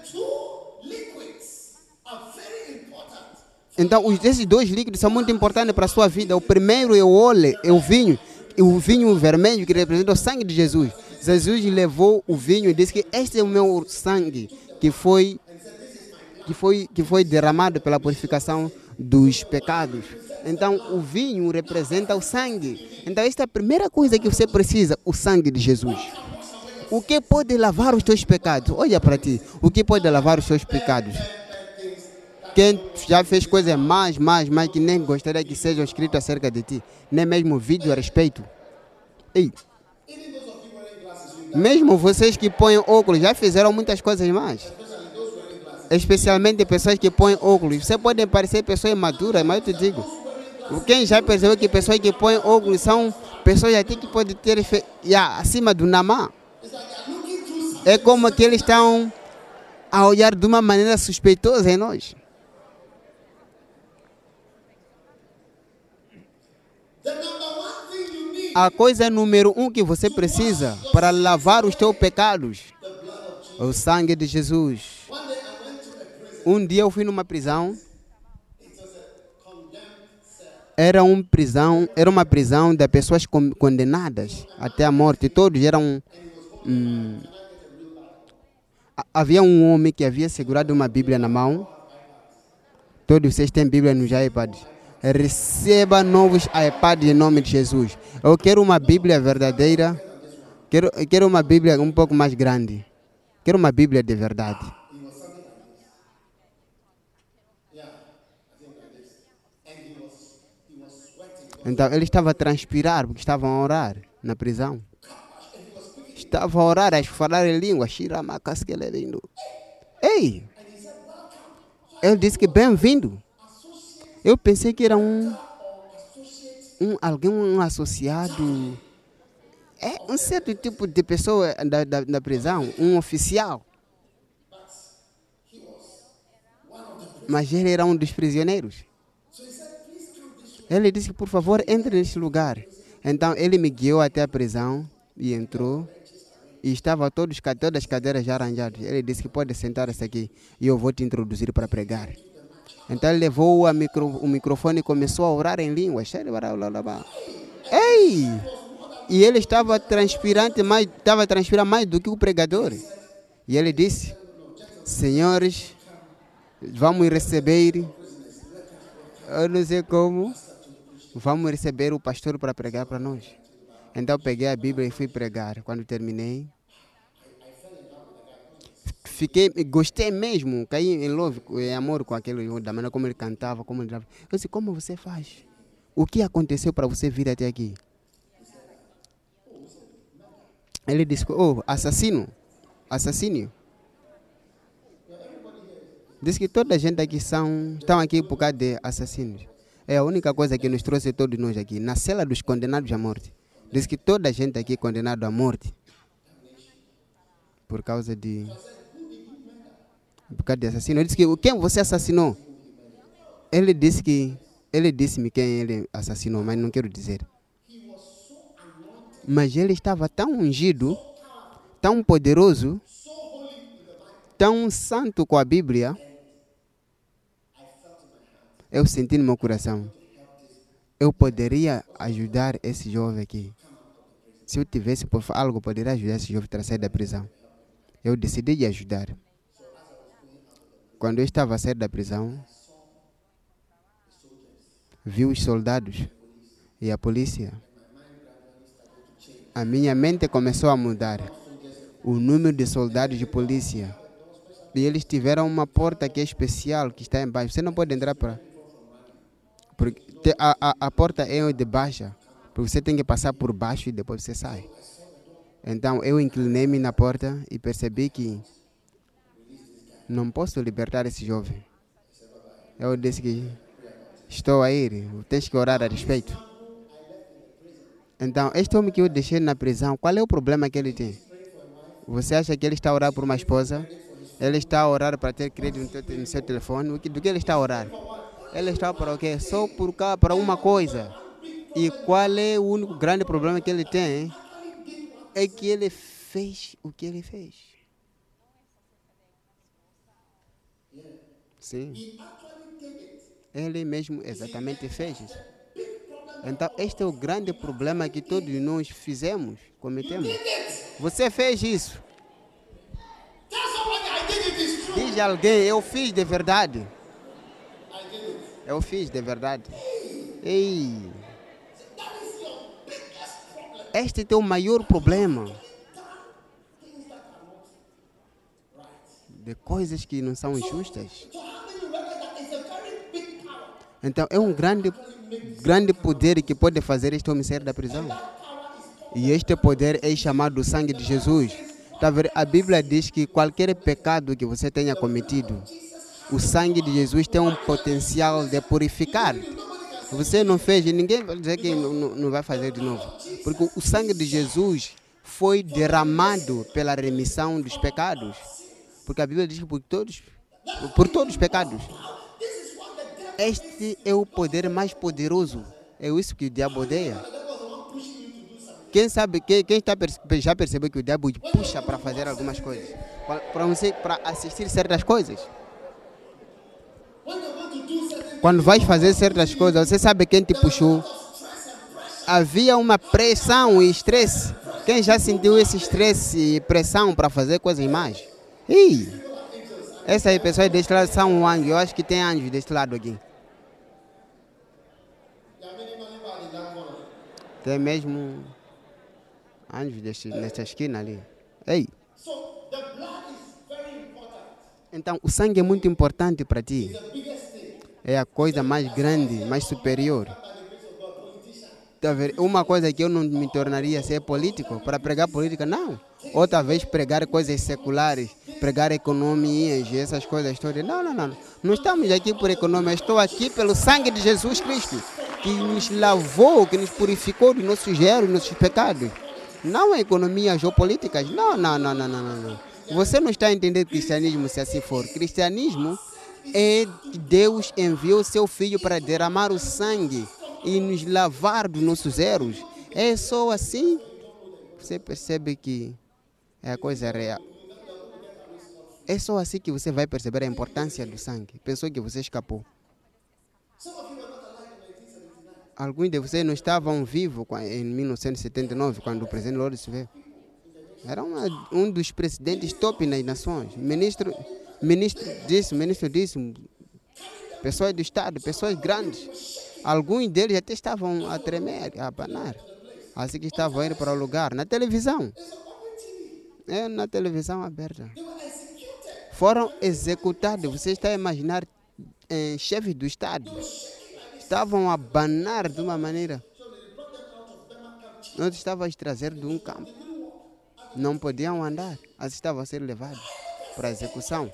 Então, esses dois líquidos são muito importantes para a sua vida. O primeiro é o óleo, é o vinho. E o vinho vermelho que representa o sangue de Jesus. Jesus levou o vinho e disse que este é o meu sangue que foi que foi que foi derramado pela purificação dos pecados. Então, o vinho representa o sangue. Então, esta é a primeira coisa que você precisa, o sangue de Jesus. O que pode lavar os teus pecados? Olha para ti. O que pode lavar os teus pecados? Quem já fez coisas mais, mais, mais que nem gostaria que sejam escritas acerca de ti, nem mesmo vídeo a respeito. Ei. Mesmo vocês que põem óculos já fizeram muitas coisas mais. Especialmente pessoas que põem óculos. Você pode parecer pessoas maduras, mas eu te digo. Quem já percebeu que pessoas que põem óculos são pessoas até que podem ter fe... acima do namá. É como que eles estão a olhar de uma maneira suspeitosa em nós. The number A coisa número um que você precisa para lavar os teus pecados é o sangue de Jesus. Um dia eu fui numa prisão. Era uma prisão, era uma prisão de pessoas con- condenadas até a morte. Todos eram. hum, ha- havia um homem que havia segurado uma Bíblia na mão. Todos vocês têm Bíblia nos iPads. Receba novos iPads em nome de Jesus. Eu quero uma Bíblia verdadeira. Quero, quero uma Bíblia um pouco mais grande. Quero uma Bíblia de verdade. Então ele estava a transpirar porque estavam a orar na prisão. Estava a orar, a falar em língua. Ei! Ele disse que bem-vindo. Eu pensei que era um, um alguém, um associado. É um certo tipo de pessoa da, da, da prisão, um oficial. Mas ele era um dos prisioneiros. Ele disse, por favor, entre neste lugar. Então ele me guiou até a prisão e entrou. E estava todos, todas as cadeiras já arranjadas. Ele disse que pode sentar-se aqui e eu vou te introduzir para pregar. Então ele levou a micro, o microfone e começou a orar em línguas. Ei! E ele estava transpirante, mais, estava transpirando mais do que o pregador. E ele disse: Senhores, vamos receber. Eu não sei como. Vamos receber o pastor para pregar para nós. Então peguei a Bíblia e fui pregar. Quando terminei, fiquei, gostei mesmo, caí em love, em amor com aquele da maneira como ele cantava, como ele dava. Eu disse, como você faz? O que aconteceu para você vir até aqui? Ele disse, oh, assassino, assassínio. Diz que toda a gente aqui são, estão aqui por causa de assassinos. É a única coisa que nos trouxe todos nós aqui, na cela dos condenados à morte. Diz que toda a gente aqui é condenada à morte. Por causa de. Por causa de assassino. Ele disse que quem você assassinou? Ele disse que. Ele disse-me quem ele assassinou, mas não quero dizer. Mas ele estava tão ungido, tão poderoso, tão santo com a Bíblia. Eu senti no meu coração. Eu poderia ajudar esse jovem aqui. Se eu tivesse algo, poderia ajudar esse jovem a sair da prisão. Eu decidi de ajudar. Quando eu estava a sair da prisão, vi os soldados e a polícia. A minha mente começou a mudar. O número de soldados de polícia. E eles tiveram uma porta que é especial, que está embaixo. Você não pode entrar para. A, a, a porta é de baixa. Porque você tem que passar por baixo e depois você sai. Então eu inclinei-me na porta e percebi que não posso libertar esse jovem. Eu disse que estou a ir, tens que orar a respeito. Então, este homem que eu deixei na prisão, qual é o problema que ele tem? Você acha que ele está a orar por uma esposa? Ele está a orar para ter crédito no, seu telefone? Do que ele está a orar? Ele está para o quê? Só por cá, para uma coisa. E qual é o único grande problema que ele tem? É que ele fez o que ele fez. Sim. Ele mesmo exatamente fez isso. Então, este é o grande problema que todos nós fizemos, cometemos. Você fez isso. Diz alguém, eu fiz de verdade. Eu fiz de verdade. Ei. Este é o teu maior problema. De coisas que não são justas. Então é um grande, grande poder que pode fazer este homem sair da prisão. E este poder é chamado sangue de Jesus. Tá? A Bíblia diz que qualquer pecado que você tenha cometido, o sangue de Jesus tem um potencial de purificar. Você não fez, ninguém vai dizer que não- não vai fazer de novo. Porque o sangue de Jesus foi derramado pela remissão dos pecados. Porque a Bíblia diz que por todos, por todos os pecados. Este é o poder mais poderoso. É isso que o diabo odeia. quem sabe, quem, quem já percebeu que o diabo puxa para fazer algumas coisas, para assistir certas coisas. Quando vais fazer certas coisas, você sabe quem te puxou. Havia uma pressão e estresse. Quem já sentiu esse estresse e pressão para fazer coisas mais? Ih, essas pessoas deste lado são um anjo. Eu acho que tem anjos deste lado aqui. Tem mesmo anjos deste, nesta esquina ali. Ei. Então, o sangue é muito importante para ti. É a coisa mais grande, mais superior. Tá? Uma coisa que eu não me tornaria ser político, para pregar política, não. Outra vez pregar coisas seculares, pregar economias e essas coisas todas. Não, não, não. Não estamos aqui por economia, estou aqui pelo sangue de Jesus Cristo, que nos lavou, que nos purificou dos nossos erros, dos nossos pecados. Não economia geopolíticas. Não, não, não, não, não, não. Você não está a entender cristianismo se assim for. Cristianismo é Deus enviou seu filho para derramar o sangue e nos lavar dos nossos erros. É só assim você percebe que é a coisa real. É só assim que você vai perceber a importância do sangue. Pensou que você escapou. Alguns de vocês não estavam vivos em 1979, quando o presidente Lourenço veio. Era uma- um dos presidentes top nas nações. Ministro, ministro disso, ministro disso. Pessoas do Estado, pessoas grandes. Alguns deles até estavam a tremer, a abanar. Assim que estavam indo para o lugar. Na televisão. É, na televisão aberta. Foram executados. Você está a imaginar eh, chefes do Estado. Estavam a abanar de uma maneira. Nós estávamos a trazer de um campo. Não podiam andar. Assim estavam a ser levados para a execução.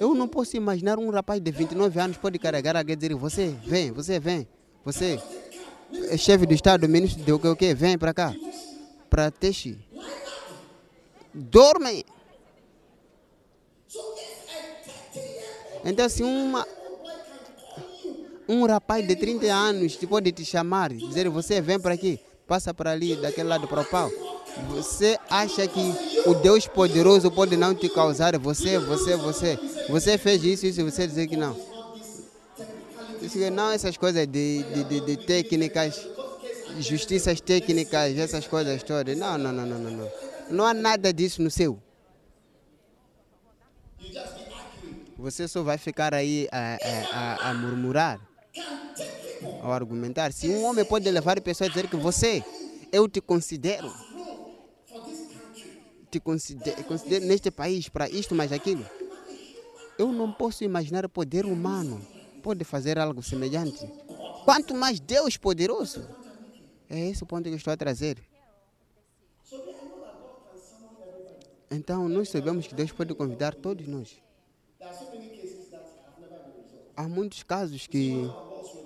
Eu não posso imaginar um rapaz de 29 anos pode carregar alguém e dizer você vem, você vem, você é chefe do Estado, ministro de o que o que, vem para cá, para Teixi. Dorme. Então se uma um rapaz de 30 anos pode te chamar, dizer você vem para aqui, passa para ali, daquele lado para o pau. Você acha que o Deus poderoso pode não te causar você, você, você. Você fez isso, isso, você dizer que não. Não, essas coisas de, de, de, de técnicas, justiças técnicas, essas coisas todas. Não, não, não, não, não, não. Não há nada disso no seu. Você só vai ficar aí a, a, a, a murmurar, a argumentar. Se um homem pode levar pessoas a dizer que você, eu te considero, te considero, considero neste país para isto, mais aquilo. Eu não posso imaginar o poder humano pode fazer algo semelhante. Quanto mais Deus poderoso. É esse o ponto que eu estou a trazer. Então, nós sabemos que Deus pode convidar todos nós. Há muitos casos que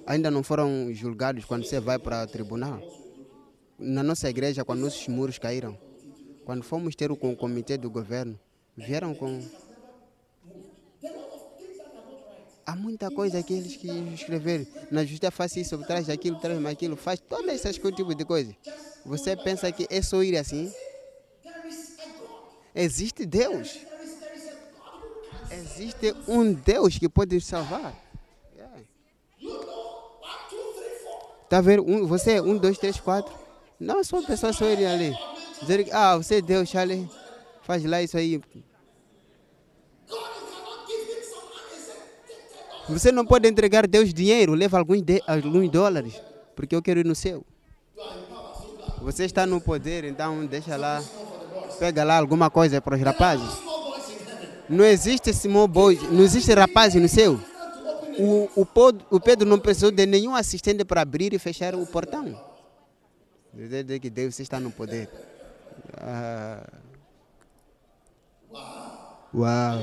ainda não foram julgados quando você vai para o tribunal. Na nossa igreja, quando nossos muros caíram, quando fomos ter o com o comitê do governo, vieram com. Há muita coisa que eles que escreveram. Na justiça faz isso, traz aquilo, traz aquilo, faz todas essas co- tipo de coisas. Você pensa que é só ir assim? Existe Deus. Existe um Deus que pode salvar. Yeah. Tá vendo? Um, você, um, dois, três, quatro. Não são pessoas só irem ali. Dizer que, ah, você é Deus, Charlie. Faz lá isso aí. Você não pode entregar Deus dinheiro, leva alguns, de, alguns dólares, porque eu quero ir no céu. Você está no poder, então deixa lá, pega lá alguma coisa para os rapazes. Não existe small boys, não existe rapazes no céu. O, o, o Pedro não precisou de nenhum assistente para abrir e fechar o portão. Dizer que Deus está no poder. Ah. Uau.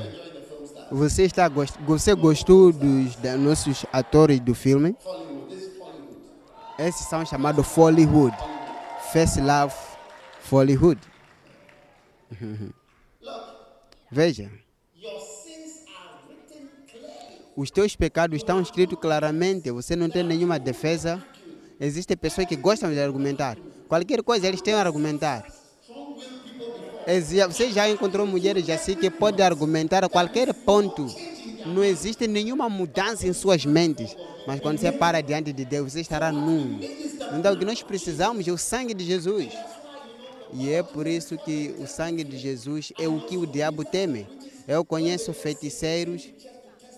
Você, está, gost- você gostou dos da, nossos atores do filme? Esses são chamados Follywood. First Love Follywood. Veja. Os teus pecados estão escritos claramente. Você não tem nenhuma defesa. Existem pessoas que gostam de argumentar. Qualquer coisa eles têm a argumentar. Você já encontrou mulheres assim que podem argumentar a qualquer ponto. Não existe nenhuma mudança em suas mentes. Mas quando você para diante de Deus, você estará nu. Então o que nós precisamos é o sangue de Jesus. E é por isso que o sangue de Jesus é o que o diabo teme. Eu conheço feiticeiros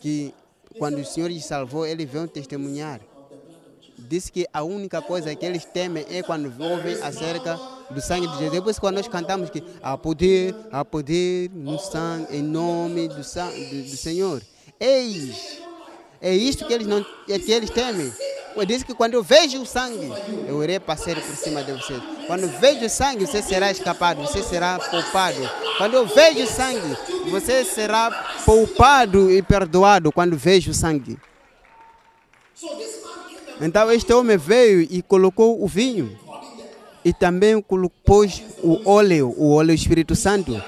que, quando o Senhor lhes salvou, eles vão testemunhar. Diz que a única coisa que eles temem é quando ouvem acerca do sangue de Jesus. Depois, quando nós cantamos que há poder, há poder no sangue, em nome do, san- do, do Senhor. Eis, é isto que eles, não, é que eles temem. Pois diz que quando eu vejo o sangue, eu irei passar por cima de você. Quando eu vejo o sangue, você será escapado, você será poupado. Quando eu vejo o sangue, você será poupado e perdoado quando vejo o sangue. Então este homem veio e colocou o vinho e também pôs o óleo, o óleo Espírito Santo.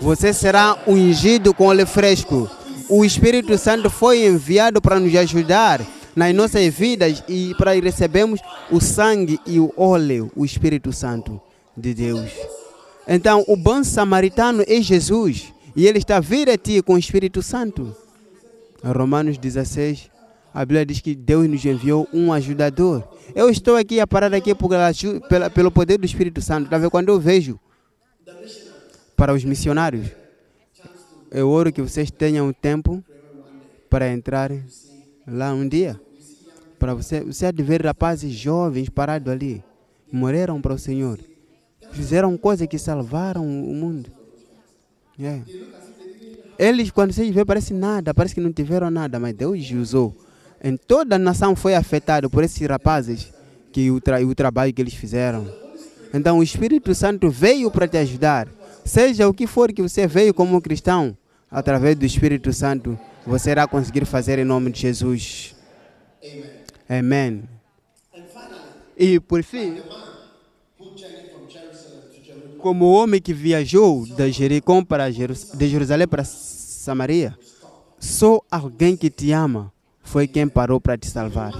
Você será ungido com óleo fresco. O Espírito Santo foi enviado para nos ajudar nas nossas vidas e para recebermos o sangue e o óleo, o Espírito Santo de Deus. Então, o bom samaritano é Jesus e ele está a vir a ti com o Espírito Santo. Romanos 16, a Bíblia diz que Deus nos enviou um ajudador. Eu estou aqui a parar aqui aju- pela- pelo poder do Espírito Santo. Tá vendo? Quando eu vejo para os missionários, eu oro que vocês tenham tempo para entrar lá um dia. Para você, você há de ver rapazes jovens parados ali. Morreram para o Senhor. Fizeram coisas que salvaram o mundo. É. Eles, quando vocês vê, parece nada, parece que não tiveram nada, mas Deus usou. Em toda a nação foi afetada por esses rapazes que o, tra o trabalho que eles fizeram. Então o Espírito Santo veio para te ajudar. Seja o que for que você veio como cristão, através do Espírito Santo, você irá conseguir fazer em nome de Jesus. Amém. E por fim, como o homem que viajou de Jericó para de Jerusalém para Samaria, só alguém que te ama foi quem parou para te salvar.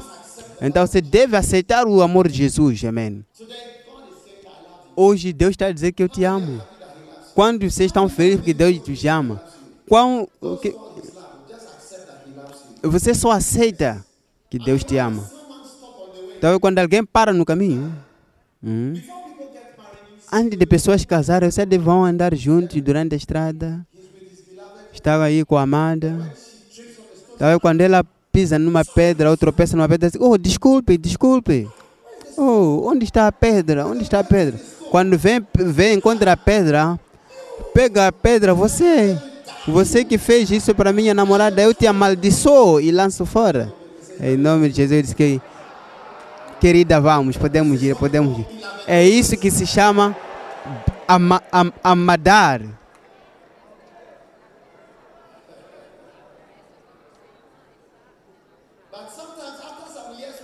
Então você deve aceitar o amor de Jesus, amém. Hoje Deus está a dizer que eu te amo. Quando vocês estão felizes porque Deus te ama, qual, que- você só aceita que Deus te ama. Então quando alguém para no caminho, hum, antes de pessoas casarem, vocês vão andar juntos durante a estrada. Estava aí com a amada. Então, quando ela pisa numa pedra ou tropeça numa pedra, diz, oh, desculpe, desculpe. Oh, onde está a pedra? Onde está a pedra? Quando vem, vem encontra a pedra, pega a pedra, você, você que fez isso para minha namorada, eu te amaldiçoo e lanço fora. Em nome de Jesus, que Querida, vamos, podemos ir, podemos ir. É isso que se chama ama, am, amadar.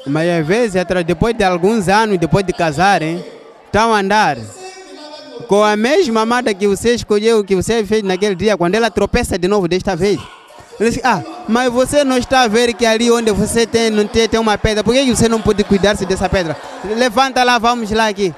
Mas às vezes, atra- depois de alguns anos, depois de casarem, estão a andar com a mesma amada que você escolheu, que você fez naquele dia, quando ela tropeça de novo desta vez. Ele diz, ah, mas você não está a ver que ali onde você tem, não tem, tem uma pedra, por que você não pode cuidar-se dessa pedra? Levanta lá, vamos lá aqui.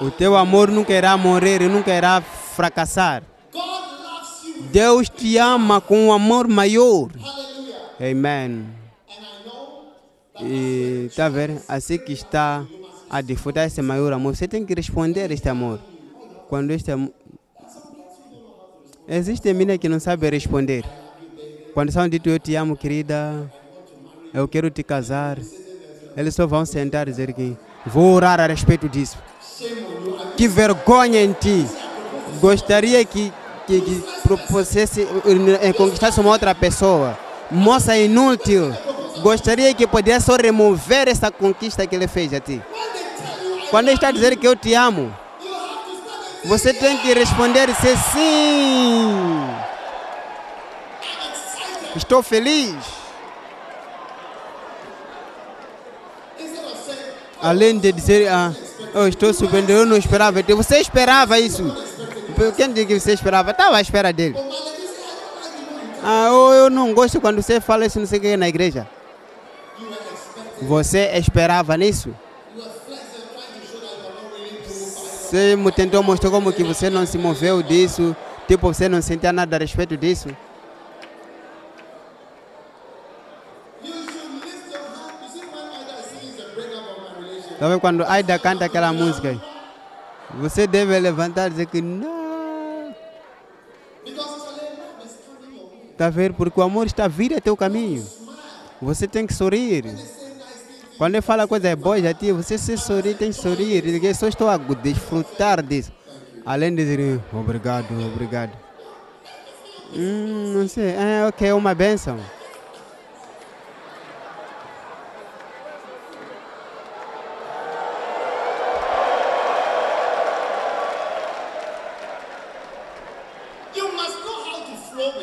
O teu amor nunca irá morrer e nunca irá fracassar. Deus te ama com um amor maior. Amém. E tá vendo? Assim que está a desfrutar esse maior amor, você tem que responder a este amor. Quando este amor. Existe menina que não sabe responder. Quando são dito eu te amo, querida, eu quero te casar, eles só vão sentar e dizer que vou orar a respeito disso. Que vergonha em ti. Gostaria que, que, que propusesse, eh, conquistasse uma outra pessoa. Moça inútil. Gostaria que pudesse só remover essa conquista que ele fez a ti. Quando ele está dizendo que eu te amo, você tem que responder se sim. Estou feliz. Além de dizer, ah, Eu estou surpreendido, eu não esperava. de- Você esperava isso? Quem disse que você esperava? Estava à espera dele. Ah, eu, eu não gosto quando você fala isso, não sei o que, na igreja. Você esperava nisso? Você me tentou mostrar como que você não se moveu disso, tipo, você não sentia nada a respeito disso. Vendo quando Aida canta aquela música? Você deve levantar e dizer que não. Tá vendo? Porque o amor está a até o caminho. Você tem que sorrir. Quando ele fala coisa boa já ti, você se sorrir, tem que sorrir. Eu só estou a desfrutar disso. Além de dizer obrigado, obrigado. Hum, não sei. É, ok, é uma benção.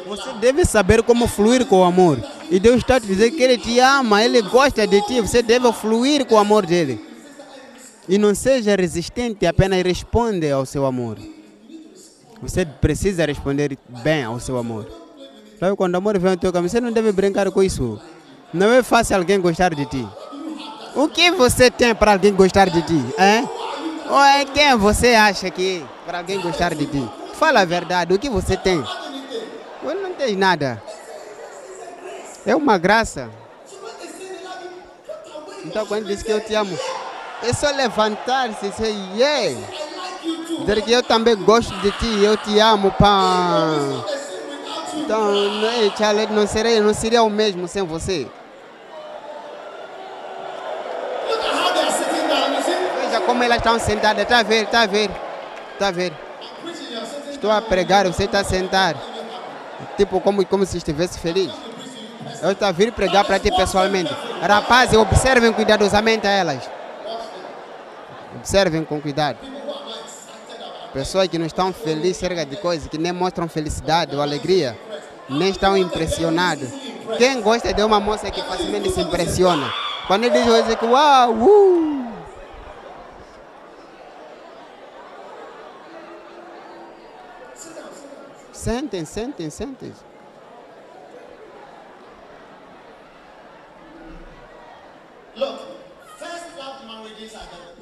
Você deve saber como fluir com o amor. E Deus está te dizendo que Ele te ama, Ele gosta de ti. Você deve fluir com o amor dele. E não seja resistente, apenas responde ao seu amor. Você precisa responder bem ao seu amor. Sabe quando o amor vem ao teu caminho, você não deve brincar com isso. Não é fácil alguém gostar de ti. O que você tem para alguém gostar de ti? Ou é quem você acha que é para alguém gostar de ti? Fala a verdade, o que você tem? Eu não tenho nada. É uma graça. Então quando diz que eu te amo, é só levantar-se e dizer, yeah. Dizer que eu também gosto de ti, eu te amo, pá. Então, é, Charlie, não seria, não seria o mesmo sem você. Veja como elas estão sentadas, está a ver, está a ver, está a ver. Estou a pregar, você está sentado. Tipo, como, como se estivesse feliz. Eu estou a vir pregar para ti pessoalmente. Rapazes, observem cuidadosamente a elas. Observem com cuidado. Pessoas que não estão felizes cerca de coisas, que nem mostram felicidade ou alegria, nem estão impressionados. Quem gosta de uma moça que facilmente se impressiona? Quando ele diz, digo que uau, uh! Sentem, sentem, sentem. Look, first love marriages are the best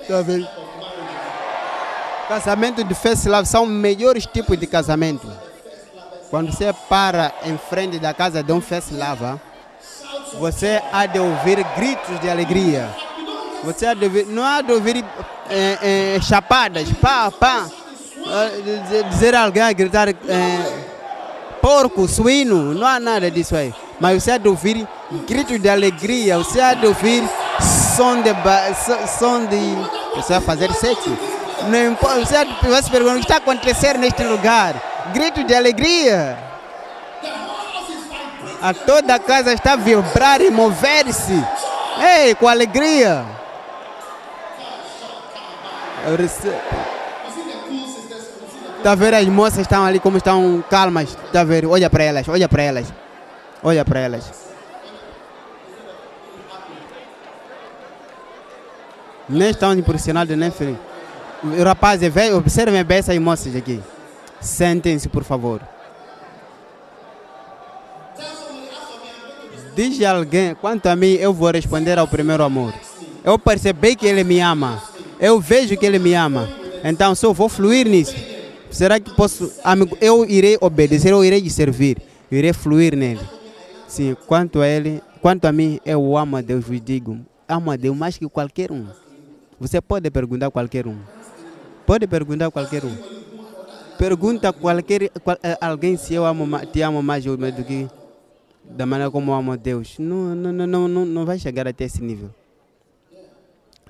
Tá vendo? Casamento de first love são os melhores tipos de casamento. Quando você para em frente da casa de um first lover, você há de ouvir gritos de alegria. Você há de ouvir, não há de ouvir eh, eh, chapadas, pá, pá. Eh, dizer- a alguém, gritar eh, porco, suíno, não há nada disso aí. Mas você há de ouvir gritos de alegria, você há de ouvir som de, som de vai fazer sexo. Não importa, você vai se perguntar o que está acontecendo neste lugar. Gritos de alegria. A toda a casa está a vibrar e mover-se. Ei, com alegria. Eu rece- Tá ver as moças estão ali como estão calmas. Tá ver? Olha para elas, olha para elas. Olha para elas. Nem estão impressionados, nem felizes. Rapazes, vem, observem bem essas moças aqui. Sentem-se, por favor. Diz alguém, quanto a mim, eu vou responder ao primeiro amor. Eu percebi que ele me ama. Eu vejo que ele me ama. Então, só vou fluir nisso. Será que posso, amigo, eu irei obedecer, eu irei servir. Eu irei fluir nele. Sim, quanto a ele, quanto a mim, eu amo a Deus, vos digo. Amo a Deus mais que qualquer um. Você pode perguntar a qualquer um. Pode perguntar a qualquer um. Pergunta qualquer qual- eh, alguém se eu amo, te amo mais do que da maneira como eu amo Deus. Não, não, não, não, não vai chegar até esse nível.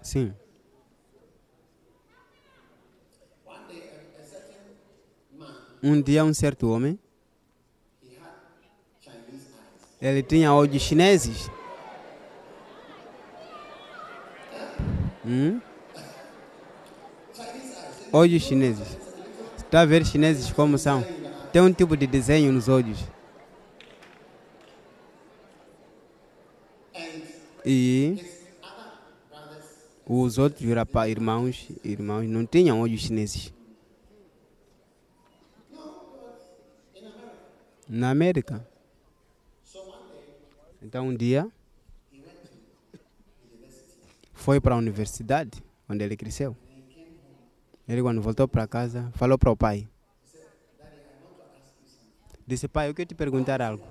Sim. Um dia um certo homem ele tinha olhos chineses. Hum? Olhos chineses. Está a ver chineses como são? Tem um tipo de desenho nos olhos. E Os outros rapaz, irmãos, irmãos não tinham olhos chineses. Na América. Então um dia foi para a universidade, onde ele cresceu. Ele quando voltou para casa, falou para o pai. Disse, pai, eu quero te perguntar algo.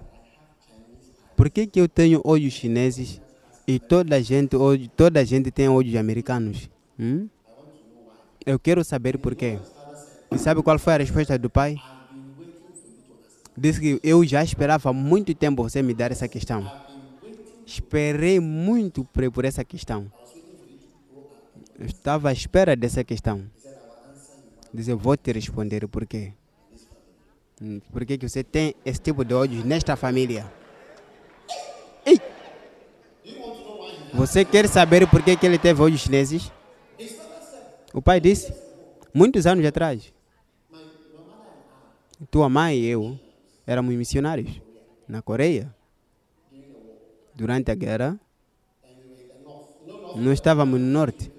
Por que, que eu tenho olhos chineses e toda a gente, olho- toda a gente tem olhos americanos? Hum? Eu quero saber por quê. E sabe qual foi a resposta do pai? Disse que eu já esperava muito tempo você me dar essa questão. Esperei muito por essa questão. Eu estava à espera dessa questão. Diz, eu vou te responder por quê. Hum, Por que, que você tem esse tipo de olhos nesta família? Ei! Você quer saber por que, ele teve olhos chineses? O pai disse, muitos anos atrás. Tua mãe e eu éramos missionários na Coreia. Durante a guerra, nós estávamos no norte.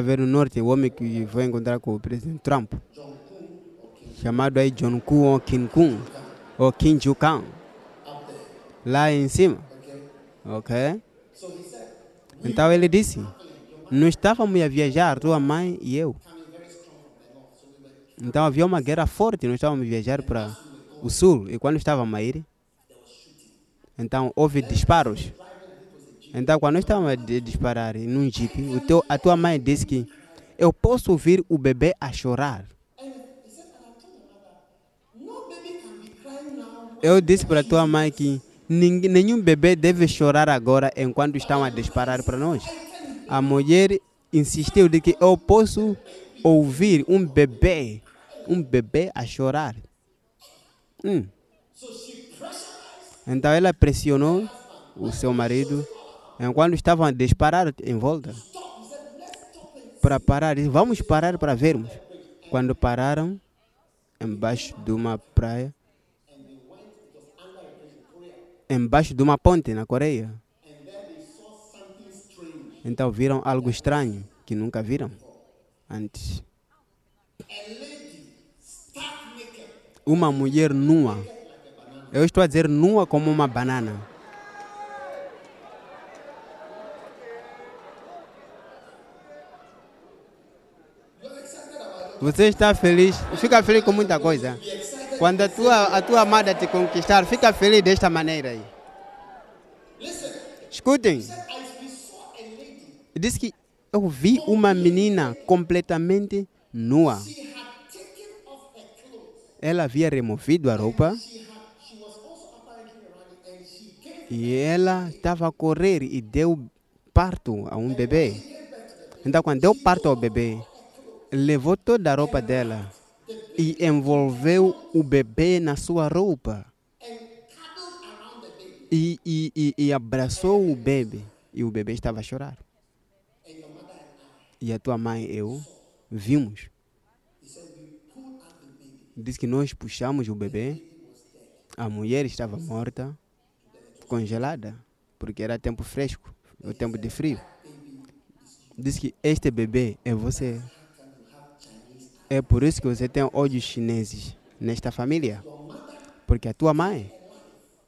Vendo no norte o homem que foi encontrar com o presidente Trump. Chamado aí John Kuo ou Kim Kun ou Kim Ju Kang. Lá em cima. Ok? Então ele disse: Nós estávamos a viajar, tua mãe e eu. Então havia uma guerra forte, nós estávamos a viajar para o sul. E quando estávamos a ir, então houve disparos. Então quando estávamos a di- disparar num jeep, o teu, a tua mãe disse que eu posso ouvir o bebê a chorar. Eu disse para tua mãe que nenhum bebê deve chorar agora enquanto estão a disparar para nós. A mulher insistiu de que eu posso ouvir um bebê, um bebê a chorar. Hum. Então ela pressionou o seu marido enquanto estavam a disparar em volta. Para parar, vamos parar para vermos. Quando pararam, embaixo de uma praia, embaixo de uma ponte na Coreia. Então viram algo estranho que nunca viram antes. Uma mulher nua. Eu estou a dizer nua como uma banana. Você está feliz? Fica feliz com muita coisa. Quando a tua, a tua amada te conquistar, fica feliz desta maneira aí. Escutem. Diz que eu vi uma menina completamente nua. Ela havia removido a roupa e ela estava a correr e deu parto a um bebê. Então, quando deu parto ao bebê, levou toda a roupa dela e envolveu o bebê na sua roupa. E, e, e, e abraçou o bebê. E o bebê estava a chorar. E a tua mãe e eu vimos. Diz que nós puxamos o bebê. A mulher estava morta, congelada, porque era tempo fresco, o tempo de frio. Diz que este bebê é você. É por isso que você tem olhos chineses nesta família. Porque a tua mãe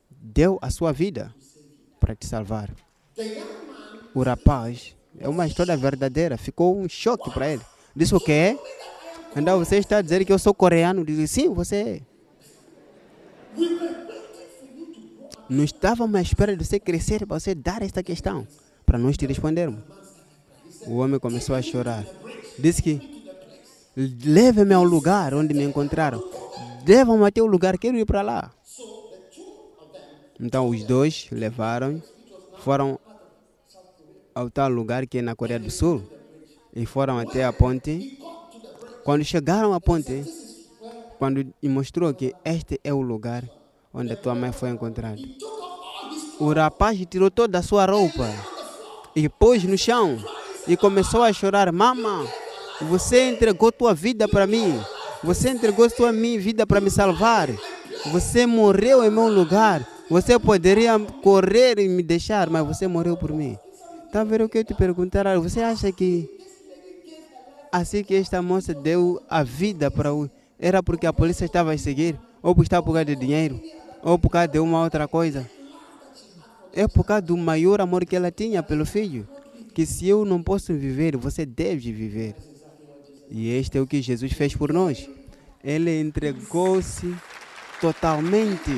deu a sua vida para te salvar. O rapaz, é uma história verdadeira, ficou um choque para ele. Disse o quê? Então você está dizer que eu sou coreano? Disse, sim, você é. Não estávamos à espera de você crescer para você dar esta questão, para nós te respondermos. O homem começou a chorar. Disse que leve-me ao lugar onde me encontraram. Levam-me até o lugar, quero ir para lá. Então os dois levaram, foram ao tal lugar que é na Coreia do Sul e foram até a ponte. Quando chegaram à ponte, quando mostrou que este é o lugar onde a tua mãe foi encontrada. O rapaz tirou toda a sua roupa e pôs no chão e começou a chorar: Mama, você entregou tua vida para mim. Você entregou sua minha vida para me salvar. Você morreu em meu lugar. Você poderia correr e me deixar, mas você morreu por mim. Tá vendo o que eu te perguntar? Você acha que assim que esta moça deu a vida para o. Era porque a polícia estava a seguir? Ou por estar por causa de dinheiro? Ou por causa de uma outra coisa? É por causa do maior amor que ela tinha pelo filho. Que se eu não posso viver, você deve viver. E este é o que Jesus fez por nós. Ele entregou-se totalmente.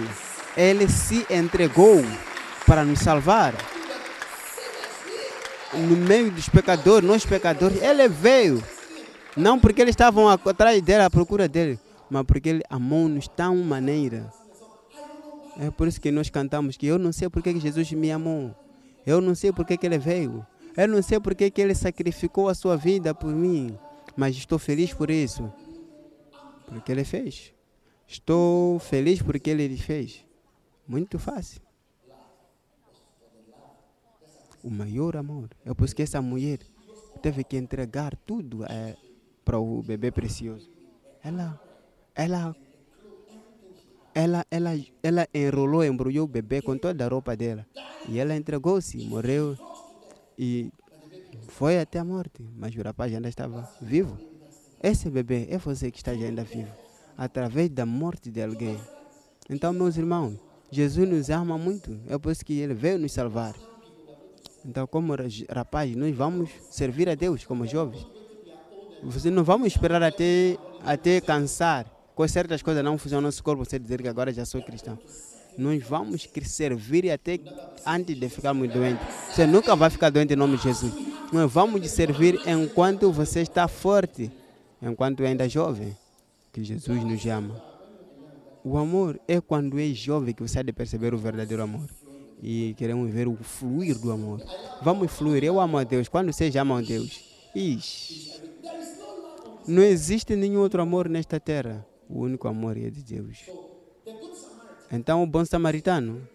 Ele se entregou para nos salvar. No meio dos pecadores, nós pecadores, ele veio. Não porque eles estavam atrás dele, à procura dele, mas porque ele amou-nos tão maneira. É por isso que nós cantamos que eu não sei porque que Jesus me amou. Eu não sei porque que ele veio. Eu não sei porque que ele sacrificou a sua vida por mim. Mas estou feliz por isso. Porque ele fez. Estou feliz porque ele fez. Muito fácil. O maior amor. É por isso que essa mulher teve que entregar tudo eh, para o bebê precioso. Ela, ela ela, ela, ela enrolou, embrulhou o bebê com toda a roupa dela. E ela entregou-se, morreu e foi até a morte. Mas o rapaz ainda estava vivo. Esse bebê é você que está ainda vivo, através da morte de alguém. Então, meus irmãos, Jesus nos ama muito. É por isso que ele veio nos salvar. Então, como ra- rapaz, nós vamos servir a Deus como jovens. Você não vamos esperar até, até cansar. Com certas coisas não funcionam no nosso corpo, você dizer que agora já sou cristão. Nós vamos servir até antes de ficarmos doentes. Você nunca vai ficar doente em nome de Jesus. Nós vamos te servir enquanto você está forte, enquanto ainda é jovem, que Jesus nos ama. O amor é quando é jovem que você há de perceber o verdadeiro amor. E queremos ver o fluir do amor. Vamos fluir. Eu amo a Deus. Quando vocês amam a Deus, ixi, não existe nenhum outro amor nesta terra. O único amor é de Deus. Então, o bom samaritano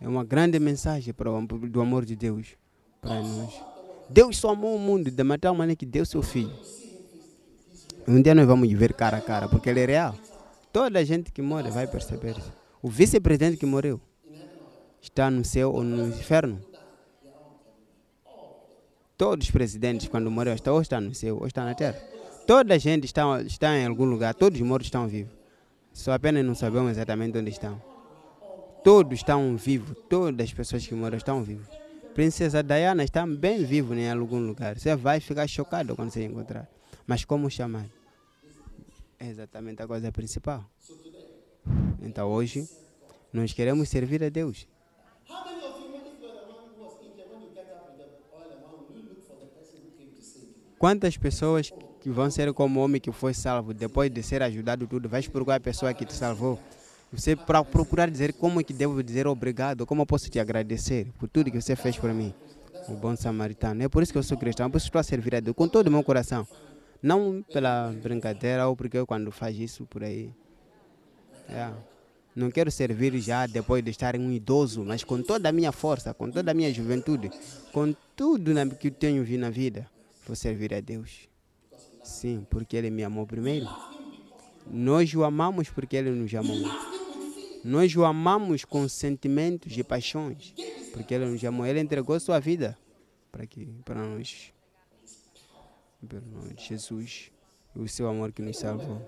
é uma grande mensagem para o do amor de Deus para nós. Deus só amou o mundo de tal maneira que deu seu filho. Um dia nós vamos ver cara a cara, porque ele é real. Toda a gente que morre vai perceber. O vice-presidente que morreu está no céu ou no inferno. Todos os presidentes, quando estão, ou está no céu ou está na terra. Toda a gente está, está em algum lugar, todos os mortos estão vivos. Só apenas não sabemos exatamente onde estão. Todos estão vivos, todas as pessoas que moram estão vivas. Princesa Diana está bem viva em algum lugar. Você vai ficar chocado quando você encontrar. Mas como chamar? É exatamente a coisa principal. Então hoje, nós queremos servir a Deus. Quantas pessoas que vão ser como o homem que foi salvo, depois de ser ajudado tudo, vais procurar a pessoa que te salvou. Você para procurar dizer como é que devo dizer obrigado, como eu posso te agradecer por tudo que você fez por mim. O bom samaritano. É por isso que eu sou cristão, por isso estou a servir a Deus com todo o meu coração. Não pela brincadeira ou porque eu quando faz isso por aí. É. Não quero servir já depois de estar um idoso, mas com toda a minha força, com toda a minha juventude, com tudo que eu tenho na vida, vou servir a Deus. Sim, porque Ele me amou primeiro. Nós o amamos porque Ele nos amou. Nós o amamos com sentimentos e paixões, porque Ele nos amou. Ele entregou sua vida para que para nós, para Jesus, o seu amor que nos salvou.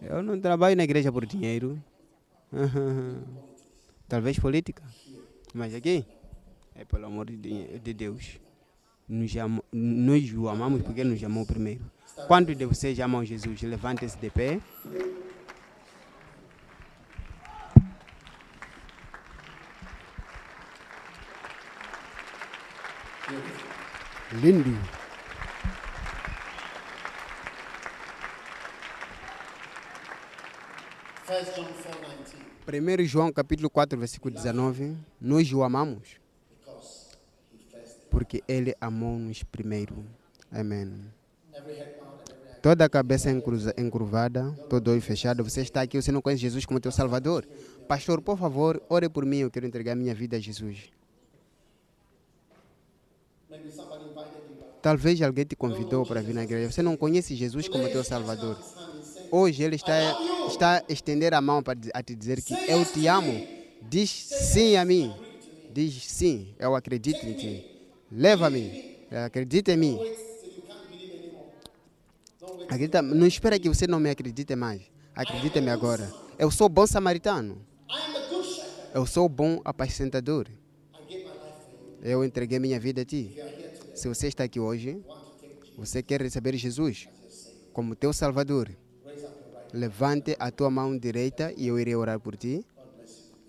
Eu não trabalho na igreja por dinheiro, talvez política, mas aqui é pelo amor de, Deus. Nos nós o amamos porque Ele nos amou primeiro. Quantos de vocês amam Jesus? Levante-se de pé. Lindo. First John 4:19. 1 João capítulo 4, versículo 19. Nós o amamos porque Ele amou-nos primeiro. Amém. Toda a cabeça encruza- encurvada, todo olho fechado. Você está aqui, você não conhece Jesus como teu Salvador. Pastor, por favor, ore por mim. Eu quero entregar minha vida a Jesus. Talvez alguém te convidou para vir na igreja. Você não conhece Jesus como teu Salvador. Hoje ele está, está a estender a mão para te dizer que eu te amo. Diz sim a mim. Diz sim, eu acredito em ti. Leva-me. Acredita em mim. Acredita, não espera que você não me acredite mais. Acredita-me agora. Eu sou bom samaritano. Eu sou bom apacentador. Eu entreguei minha vida a ti. Se você está aqui hoje, você quer receber Jesus como teu Salvador. Levante a tua mão direita e eu irei orar por ti.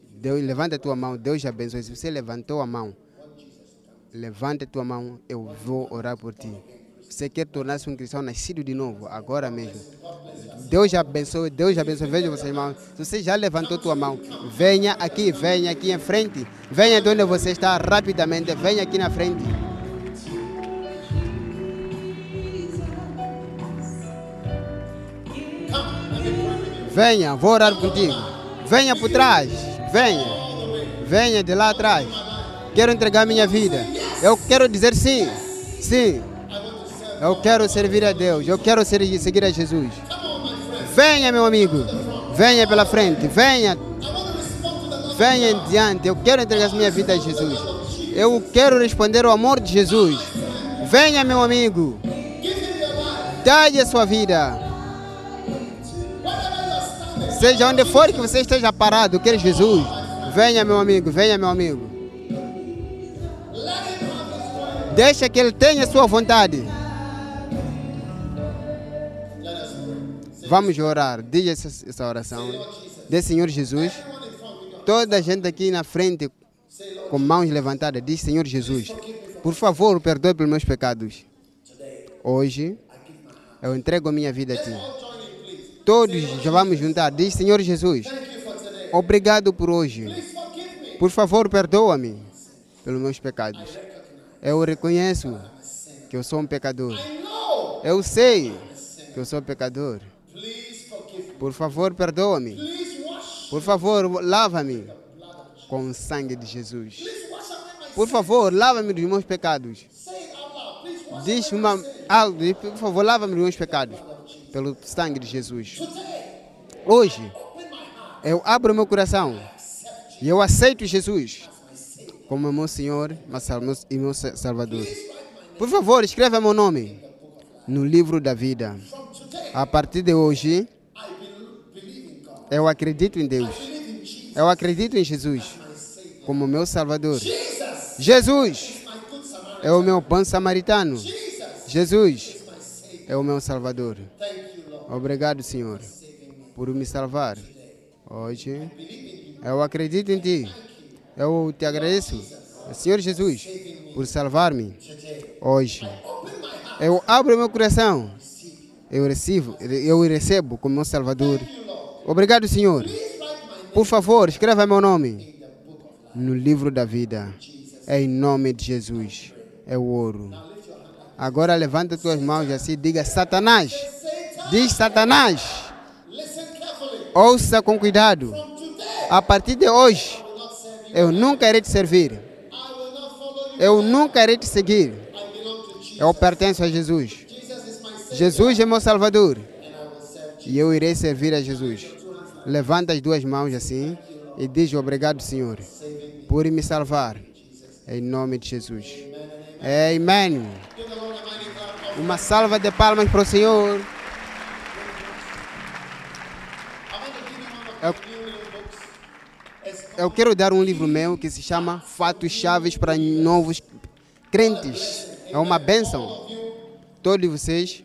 Deus, a tua mão, Deus te abençoe. Se você levantou a mão, levanta a tua mão, eu vou orar por ti. Você quer tornar-se um cristão nascido de novo, agora mesmo. Deus abençoe, Deus abençoe. Veja vocês, irmãos. Se você já levantou tua mão, venha aqui, venha aqui em frente. Venha de onde você está rapidamente, venha aqui na frente. Venha, vou orar contigo. Venha por trás, venha. Venha de lá atrás. Quero entregar minha vida. Eu quero dizer sim, sim. Eu quero servir a Deus. Eu quero seguir a Jesus. Venha, meu amigo. Venha pela frente. Venha. Venha em diante. Eu quero entregar minha vida a Jesus. Eu quero responder ao amor de Jesus. Venha, meu amigo. Dá-lhe a sua vida. Seja onde for que você esteja parado, quer Jesus. Venha, meu amigo. Venha, meu amigo. Deixa que ele tenha sua vontade. Vamos orar. Diga essa, essa oração. Diz Senhor Jesus. Toda a gente aqui na frente com mãos levantadas diz Senhor Jesus. Por favor, perdoe pelos meus pecados. Hoje eu entrego a minha vida a ti. Todos já vamos juntar. Diz Senhor Jesus. Obrigado por hoje. Por favor, perdoa-me pelos meus pecados. Eu reconheço que eu sou um pecador. Eu sei que eu sou pecador. Por favor, perdoa-me. Por favor, lava-me com o sangue de Jesus. Por favor, lava-me dos meus pecados. Diz uma algo, por favor, lava-me dos meus pecados pelo sangue de Jesus. Hoje, eu abro meu coração e eu aceito Jesus como meu Senhor e meu Salvador. Por favor, escreva meu nome no livro da vida. A partir de hoje, eu acredito em Deus. Eu acredito em Jesus como meu Salvador. Jesus é o meu bom samaritano. Jesus é o meu Salvador. Obrigado, Senhor, por me salvar. Hoje, eu acredito em Ti. Eu te agradeço, Senhor Jesus, por salvar-me. Hoje, eu abro meu coração. Eu recebo, eu recebo como meu Salvador. Obrigado, Senhor. Por favor, escreva meu nome no livro da vida. Em nome de Jesus. Eu oro. Agora levanta tuas mãos assim, diga Satanás. Diz Satanás. Ouça com cuidado. A partir de hoje, eu nunca irei te servir. Eu nunca irei te seguir. Eu pertenço a Jesus. Jesus é meu Salvador. E eu irei servir a Jesus. Levanta as duas mãos assim e diz obrigado, Senhor, por me salvar. Em nome de Jesus. Amém. Uma salva de palmas para o Senhor. Eu, eu quero dar um livro meu que se chama Fatos Chaves para Novos Crentes. É uma bênção. Todos vocês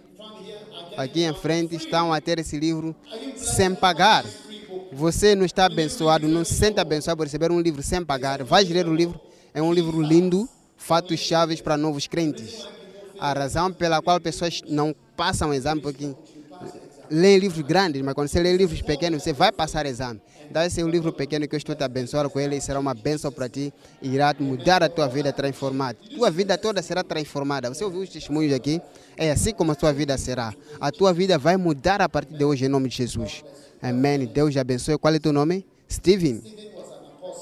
aqui em frente estão a ter esse livro sem pagar. Você não está abençoado, não se sente abençoado por receber um livro sem pagar. Vai ler o livro. É um livro lindo, Fatos Chaves para Novos Crentes. A razão pela qual pessoas não passam exame, porque lê livros grandes, mas quando você lê livros pequenos, você vai passar exame. Então esse é um livro pequeno que eu estou te abençoando com ele e será uma bênção para ti e irá mudar a tua vida, transformar. Tua vida toda será transformada. Você ouviu os testemunhos aqui? É assim como a tua vida será. A tua vida vai mudar a partir de hoje em nome de Jesus. Amém. Deus te abençoe. Qual é o teu nome? Steven.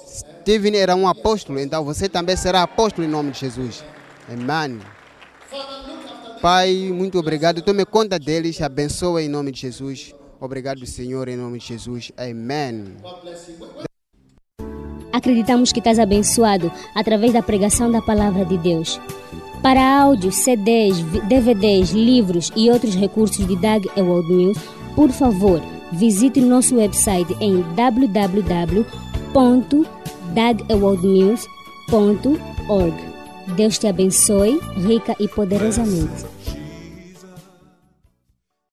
Steven era um apóstolo, então você também será apóstolo em nome de Jesus. Amém. Pai, muito obrigado. Tome conta deles, abençoa em nome de Jesus. Obrigado, Senhor, em nome de Jesus. Amém. Acreditamos que estás abençoado através da pregação da palavra de Deus. Para áudios, CDs, DVDs, livros e outros recursos de DAG e World News, por favor, visite o nosso website em www.dagawordnews.org. Deus te abençoe rica e poderosamente.